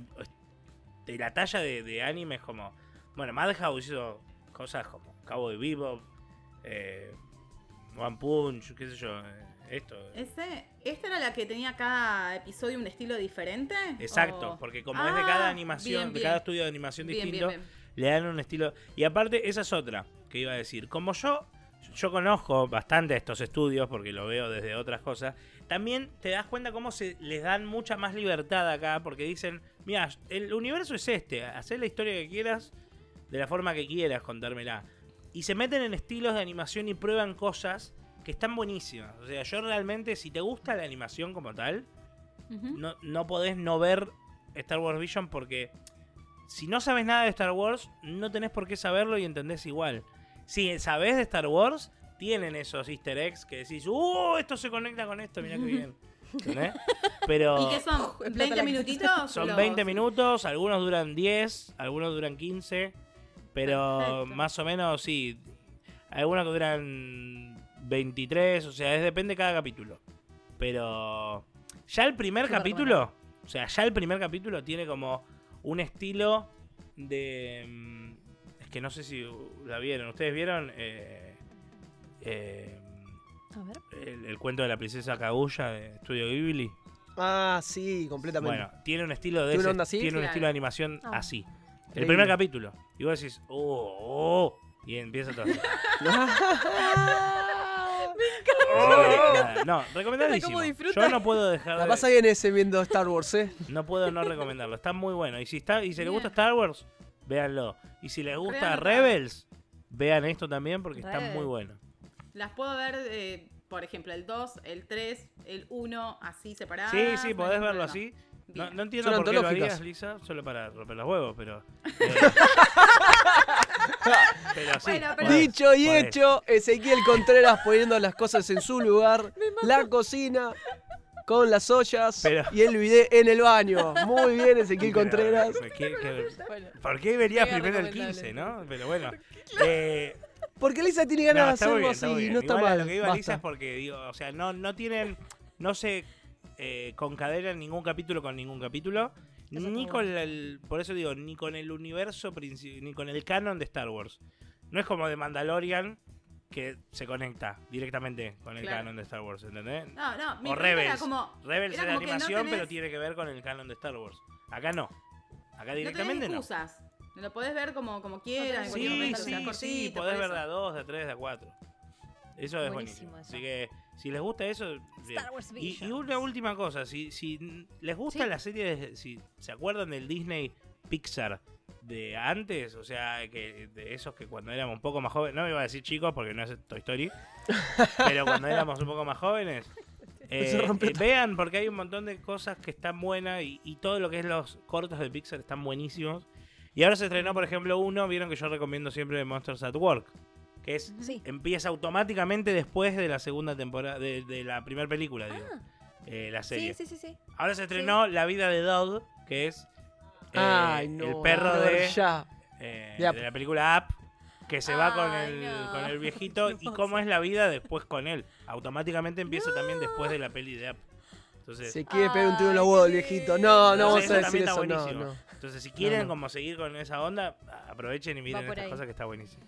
de la talla de, de animes como. Bueno, Madhouse hizo cosas como Cabo de Vivo, eh, One Punch, qué sé yo, eh, esto. Ese, ¿Esta era la que tenía cada episodio un estilo diferente? Exacto, ¿O- porque como es de cada Ah, animación, bien, de cada estudio de animación Bien, distinto, le dan un estilo. Y aparte, esa es otra que iba a decir. Como yo, yo conozco bastante estos estudios, porque lo veo desde otras cosas, también te das cuenta cómo se les dan mucha más libertad acá, porque dicen, mira, el universo es este, haz la historia que quieras, de la forma que quieras contármela. Y se meten en estilos de animación y prueban cosas que están buenísimas. O sea, yo realmente, si te gusta la animación como tal, no, no podés no ver Star Wars Vision porque si no sabes nada de Star Wars, no tenés por qué saberlo y entendés igual. Si sabés de Star Wars, tienen esos easter eggs que decís, ¡uh! Esto se conecta con esto, mirá qué bien. ¿Entendés? Pero ¿Y qué son? Explota la ¿20 minutitos? son Los- 20 minutos, algunos duran 10, algunos duran 15, pero Perfecto. más o menos sí. Algunos que duran 23, o sea, es depende de cada capítulo. Pero ya el primer capítulo, o sea, ya el primer capítulo tiene como un estilo de... mm, que no sé si la vieron. ¿Ustedes vieron eh, eh, A ver. el, el cuento de la princesa Kaguya de Estudio Ghibli? Ah, sí, completamente. Bueno, tiene un estilo de ¿Tiene una ese- onda así? tiene un estilo de animación Ah. así. El Increíble. primer capítulo. Y vos decís, oh, oh, y empieza todo. así. Nada, no, recomendadísimo. ¿Cómo disfruta? Yo no puedo dejar La de, pasa bien ese viendo Star Wars, ¿eh? no puedo no recomendarlo. Está muy bueno. Y si está y si les gusta Star Wars, véanlo. Y si les gusta. Rebels, vean esto también porque está muy bueno. Las puedo ver, eh, por ejemplo, el 2, el 3, el 1, así separadas. Sí, sí, no podés verlo así. No, no entiendo Son por qué lo harías, Lisa, solo para romper los huevos, pero. eh, pero sí. Bueno, pero- podés, Dicho y podés. hecho, Ezequiel Contreras poniendo las cosas en su lugar. La cocina con las ollas Pero- y el bidet en el baño. Muy bien, Ezequiel Pero, Contreras. ¿por qué- qué- Bueno. ¿Por qué verías primero el recomendable. 15, no? Pero bueno. Eh, Porque Lisa tiene no, ganas de está muy hacerlo bien, así, bien. no está Igual a mal. Lo que iba basta. Lisa es porque, digo, o sea, no, no tienen. No se eh, concadenan ningún capítulo con ningún capítulo. Ni con el. Por eso digo, ni con el universo, ni con el canon de Star Wars. No es como de Mandalorian que se conecta directamente con el Claro. canon de Star Wars, ¿entendés? No, no, mi o pregunta era Rebels. como. Rebels era es de como no animación, tenés- pero tiene que ver con el canon de Star Wars. Acá no. Acá No directamente tenés no. Lo podés ver como, como quieras, en cualquier Sí, momento, sí, sí, podés ver de a dos, de a tres, de a cuatro. Eso es Buenísimo buenísimo. eso. Así que si les gusta eso, bien. Star Wars Y, una última cosa, si, si les gusta Sí. la serie, de- si se acuerdan del Disney Pixar de antes, o sea, que de esos que cuando éramos un poco más jóvenes, no me iba a decir chicos porque no es Toy Story, pero cuando éramos un poco más jóvenes, eh, eh, vean porque hay un montón de cosas que están buenas y, y todo lo que es los cortos de Pixar están buenísimos. Y ahora se estrenó, por ejemplo, uno, vieron que yo recomiendo siempre Monsters at Work, es Sí. empieza automáticamente después de la segunda temporada, de, de la primera película, digo, eh, la serie. Ah. Sí, sí, sí, sí. Ahora se estrenó La vida de Dog, que es eh, Ay, no. el perro de, Ya. eh, De la película Up, que se va con el, no. con el viejito y cómo es la vida después con él. Automáticamente empieza también después de la peli de Up. Entonces, Se quiere pegar un tiro en los huevos el viejito. No, no vamos a decir también eso. está No, buenísimo. no. Entonces, si quieren No, no. como seguir con esa onda, aprovechen y miren estas ahí. cosas que está buenísimo.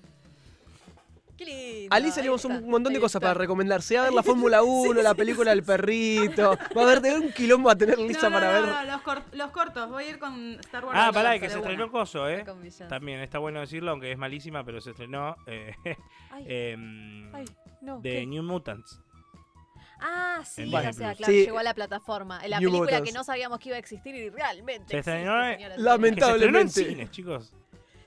Qué lindo. A Liz tenemos un montón de cosas para recomendar. Se va a ver la Fórmula 1, la película del perrito. Va a haber de un quilombo a tener no, para no, ver. no, los, cor- los cortos. Voy a ir con Star Wars. Ah, pará, que se una. estrenó Coso, ¿eh? Con. También está bueno decirlo, aunque es malísima, pero se estrenó eh, Ay, em, ay, no. de ¿qué? New Mutants. Ah, sí, En ya Disney sea, Plus. claro, Sí. llegó a la plataforma. La New película Mutants. que no sabíamos que iba a existir y realmente. Se existe, estrenó, eh, señoras y Que Lamenta- se estrenó en Lamentablemente. cines, chicos.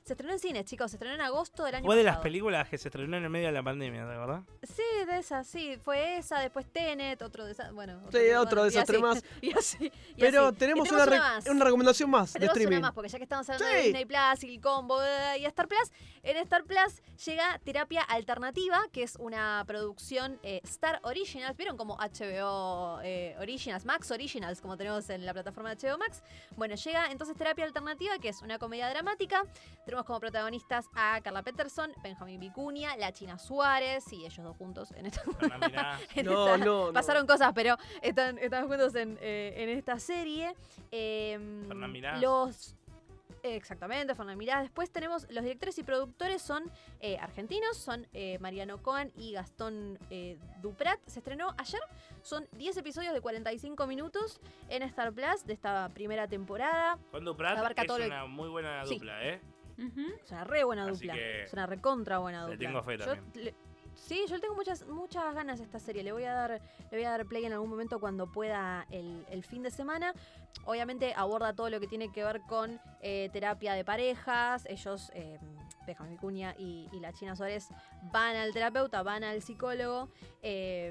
Se estrenó en cines, chicos. Se estrenó en agosto del año Fue de las pasado. películas que se estrenó en el medio de la pandemia, ¿de verdad? Sí, de esas, sí. Fue esa, después Tenet, otro. Bueno, Sí, bueno, otro y desastre así, más. Y así. y Pero así. tenemos, Y una, re- más. una recomendación más de Tenemos streaming. una más, porque ya que estamos hablando de Sí. Disney Plus y el combo y Star Plus, en Star Plus llega Terapia Alternativa, que es una producción eh, Star Originals. ¿Vieron como HBO eh, Originals, Max Originals, como tenemos en la plataforma de HBO Max? Bueno, llega entonces Terapia Alternativa, que es una comedia dramática. Tenemos como protagonistas a Carla Peterson, Benjamín Vicuña, la China Suárez, y ellos dos juntos en esta Fernán Mirá. en No, esta- no, no. Pasaron cosas, pero están, están juntos en, eh, en esta serie. Eh. Los. Exactamente, Fernán Mirás. Después tenemos los directores y productores son eh, argentinos, son eh, Mariano Cohen y Gastón eh, Duprat. Se estrenó ayer, son 10 episodios de 45 minutos en Star Plus de esta primera temporada. Juan Duprat Abarca es todo una muy buena Sí. dupla, una re buena Así dupla. que Es una recontra buena le dupla. tengo fe Yo también. le- sí, yo le tengo muchas, muchas ganas a esta serie. Le voy a dar, le voy a dar play en algún momento cuando pueda el, el fin de semana. Obviamente aborda todo lo que tiene que ver con eh, terapia de parejas. Ellos, eh, Benjamín Vicuña y, y la China Suárez, van al terapeuta, van al psicólogo. eh,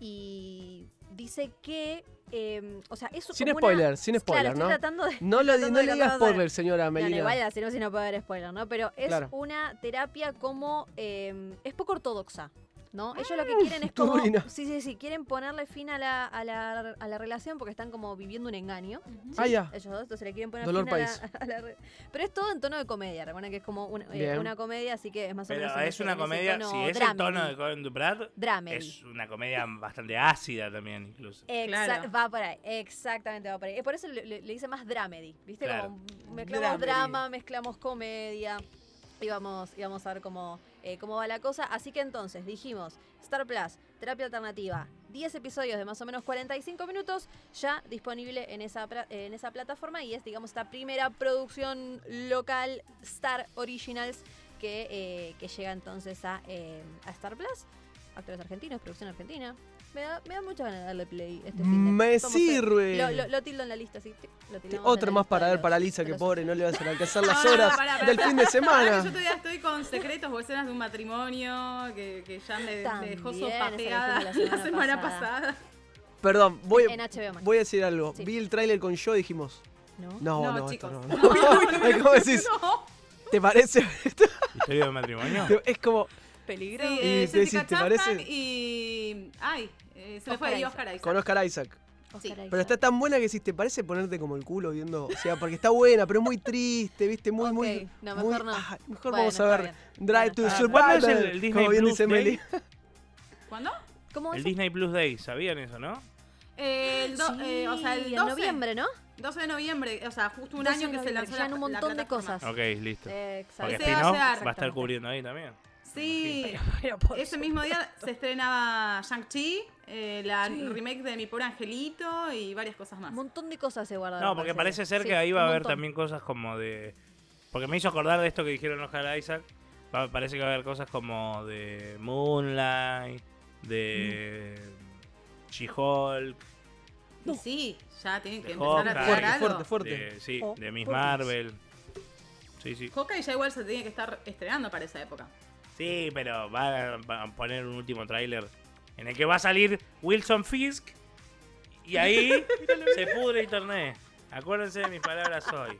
y dice que. Eh, o sea, es Sin como una- spoiler, sin spoiler, claro, estoy ¿no? tratando de. No, lo, tratando no de le digas spoiler, señora No, no, Melina. igual si no, si no puede haber spoiler, ¿no? Pero es Claro. una terapia como. eh, es poco ortodoxa. ¿No? Ellos lo que quieren es como. Turbina. Sí, sí, sí. Quieren ponerle fin a la, a, la, a la relación porque están como viviendo un engaño. ¿sí? Ah, ya. Ellos dos, entonces le quieren poner Dolor fin a la, a la re- Pero es todo en tono de comedia. Recuerden que es como una, eh, una comedia, así que es más o Pero menos. en es una comedia, si es el tono de Juan Duprat, Dramedy. es una comedia bastante ácida también, incluso. Exact- Claro. Va por ahí, exactamente va por ahí. Es por eso le, le- le dice más dramedy, ¿viste? Claro. Como mezclamos Dramedy. drama, mezclamos comedia. Y vamos, y vamos a ver cómo, eh, cómo va la cosa. Así que entonces dijimos, Star Plus, terapia alternativa, 10 episodios de más o menos 45 minutos, ya disponible en esa, pra- en esa plataforma y es, digamos, esta primera producción local Star Originals que, eh, que llega entonces a, eh, a Star Plus. Actores argentinos, producción argentina. Me da, me da mucha ganas de darle play este fin de Me sirve. Lo, lo, lo tildo en la lista, sí. la más para los- para Lisa, que pobre, no le van a alcanzar las No, no, horas del fin de semana. yo todavía estoy con secretos o escenas de un matrimonio que, que ya me, me dejó También, esa sopa que pegada dijimos la la semana, semana pasada. Perdón, voy, En HBO Max. voy a decir algo. Sí. Vi el tráiler con yo y dijimos, ¿No? no, no, No, esto chicos. no. no. ¿Cómo decís? ¿Te parece? ¿Historia de matrimonio? es como, Peligro. Sí, Y eh, te Jessica decís, ¿te parece? y... Ay, eh, se me fue Isaac. Oscar Isaac. con Oscar Isaac. Oscar sí. Isaac. Pero está tan buena que si te parece ponerte como el culo viendo, o sea, porque está buena, pero es muy triste, viste, muy, muy, mejor no. ah, mejor Bueno, vamos a ver bien. Drive Bueno, to Survive, ¿Cuándo es el- el Disney como bien Plus dice Day? Meli. ¿Cuándo? ¿Cómo El? Disney Plus Day, ¿sabían eso, no? Eh, el do- Sí, eh, o sea, el 12, en noviembre, ¿no? 12 de noviembre, o sea, justo un 12 año que se lanzó ya la, en un la montón de cosas. Ok, listo. Exacto. Porque va a spin-off ser- va a estar cubriendo ahí también. Sí, Pero por ese mismo día se estrenaba Shang-Chi, eh, la remake de Mi Pobre Angelito y varias cosas más. Un montón de cosas se guardaron. No, porque parece ser que ahí va a haber también cosas como de... Porque me hizo acordar de esto que dijeron Oscar Isaac. Va- parece que va a haber cosas como de Moonlight, de She-Hulk, Y sí, ya tienen que empezar a Hawkeye. tirar Fuerte, algo. fuerte, fuerte. de, sí, Oh, de Miss. Marvel. Sí, sí. Hawkeye ya igual se tiene que estar estrenando para esa época. Sí, pero va a, poner un último tráiler en el que va a salir Wilson Fisk y ahí se pudre internet. Acuérdense de mis palabras hoy.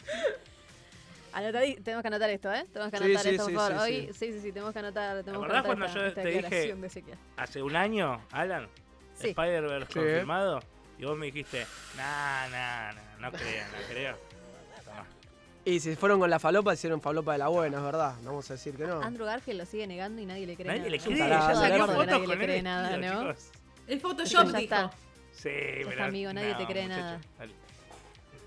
Anotadí- tenemos que anotar esto, ¿eh? Tenemos que Sí, anotar sí, esto, sí, por favor. sí, Hoy, sí, sí, sí, tenemos que anotar. Tenemos que acordás anotar cuando esta- yo esta te dije- declaración de Ezequiel. Hace un año, Alan, Sí. Spider-Verse confirmado, y vos me dijiste, nah, nah, nah, no creo, no creo. Y si fueron con la falopa, hicieron falopa de la buena, es verdad. No vamos a decir que no. Andrew Garfield lo sigue negando y nadie le cree Nadie nada. ya salió fotos nadie con le él cree nada, vestido, ¿no? chicos. El Photoshop Ya dijo. está. Sí, está, pero amigo, nadie te cree muchacho, nada. dale.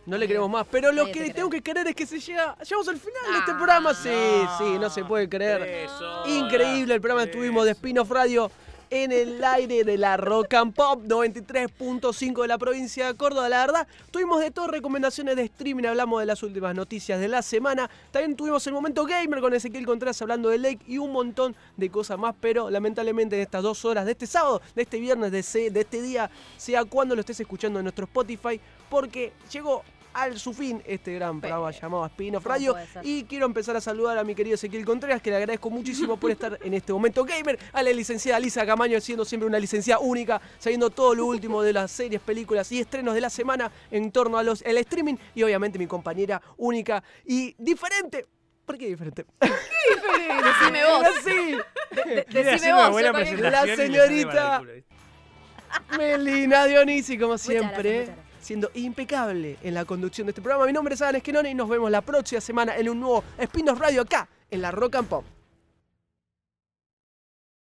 No le queremos más. Pero lo te que tengo que creer es que se llega. Llegamos al final de este Ah, programa. Sí, No, sí, no se puede creer. Increíble el programa que tres tuvimos de Spin-off Radio en el aire de la Rock and Pop 93.5 de la provincia de Córdoba. La verdad, tuvimos de todo recomendaciones de streaming, hablamos de las últimas noticias de la semana. También tuvimos el momento gamer con Ezequiel Contreras hablando de Lake y un montón de cosas más. Pero lamentablemente en estas dos horas de este sábado, de este viernes, de, de este día, sea cuando lo estés escuchando en nuestro Spotify, porque llegó al su fin este gran programa llamado Spin-off ¿Cómo Radio. Y quiero empezar a saludar a mi querido Ezequiel Contreras, que le agradezco muchísimo por estar en este momento gamer. A la licenciada Lisa Camaño, siendo siempre una licenciada única, sabiendo todo lo último de las series, películas y estrenos de la semana en torno a los el streaming. Y obviamente mi compañera única y diferente. ¿Por qué diferente? Decime vos. Sí, Quiere Decime vos. buena presentación La señorita-. Melina Dionisi, como gracias, siempre, muchas gracias. Siendo impecable en la conducción de este programa. Mi nombre es Adam Esquenone y nos vemos la próxima semana en un nuevo Spin-off Radio acá en la Rock and Pop.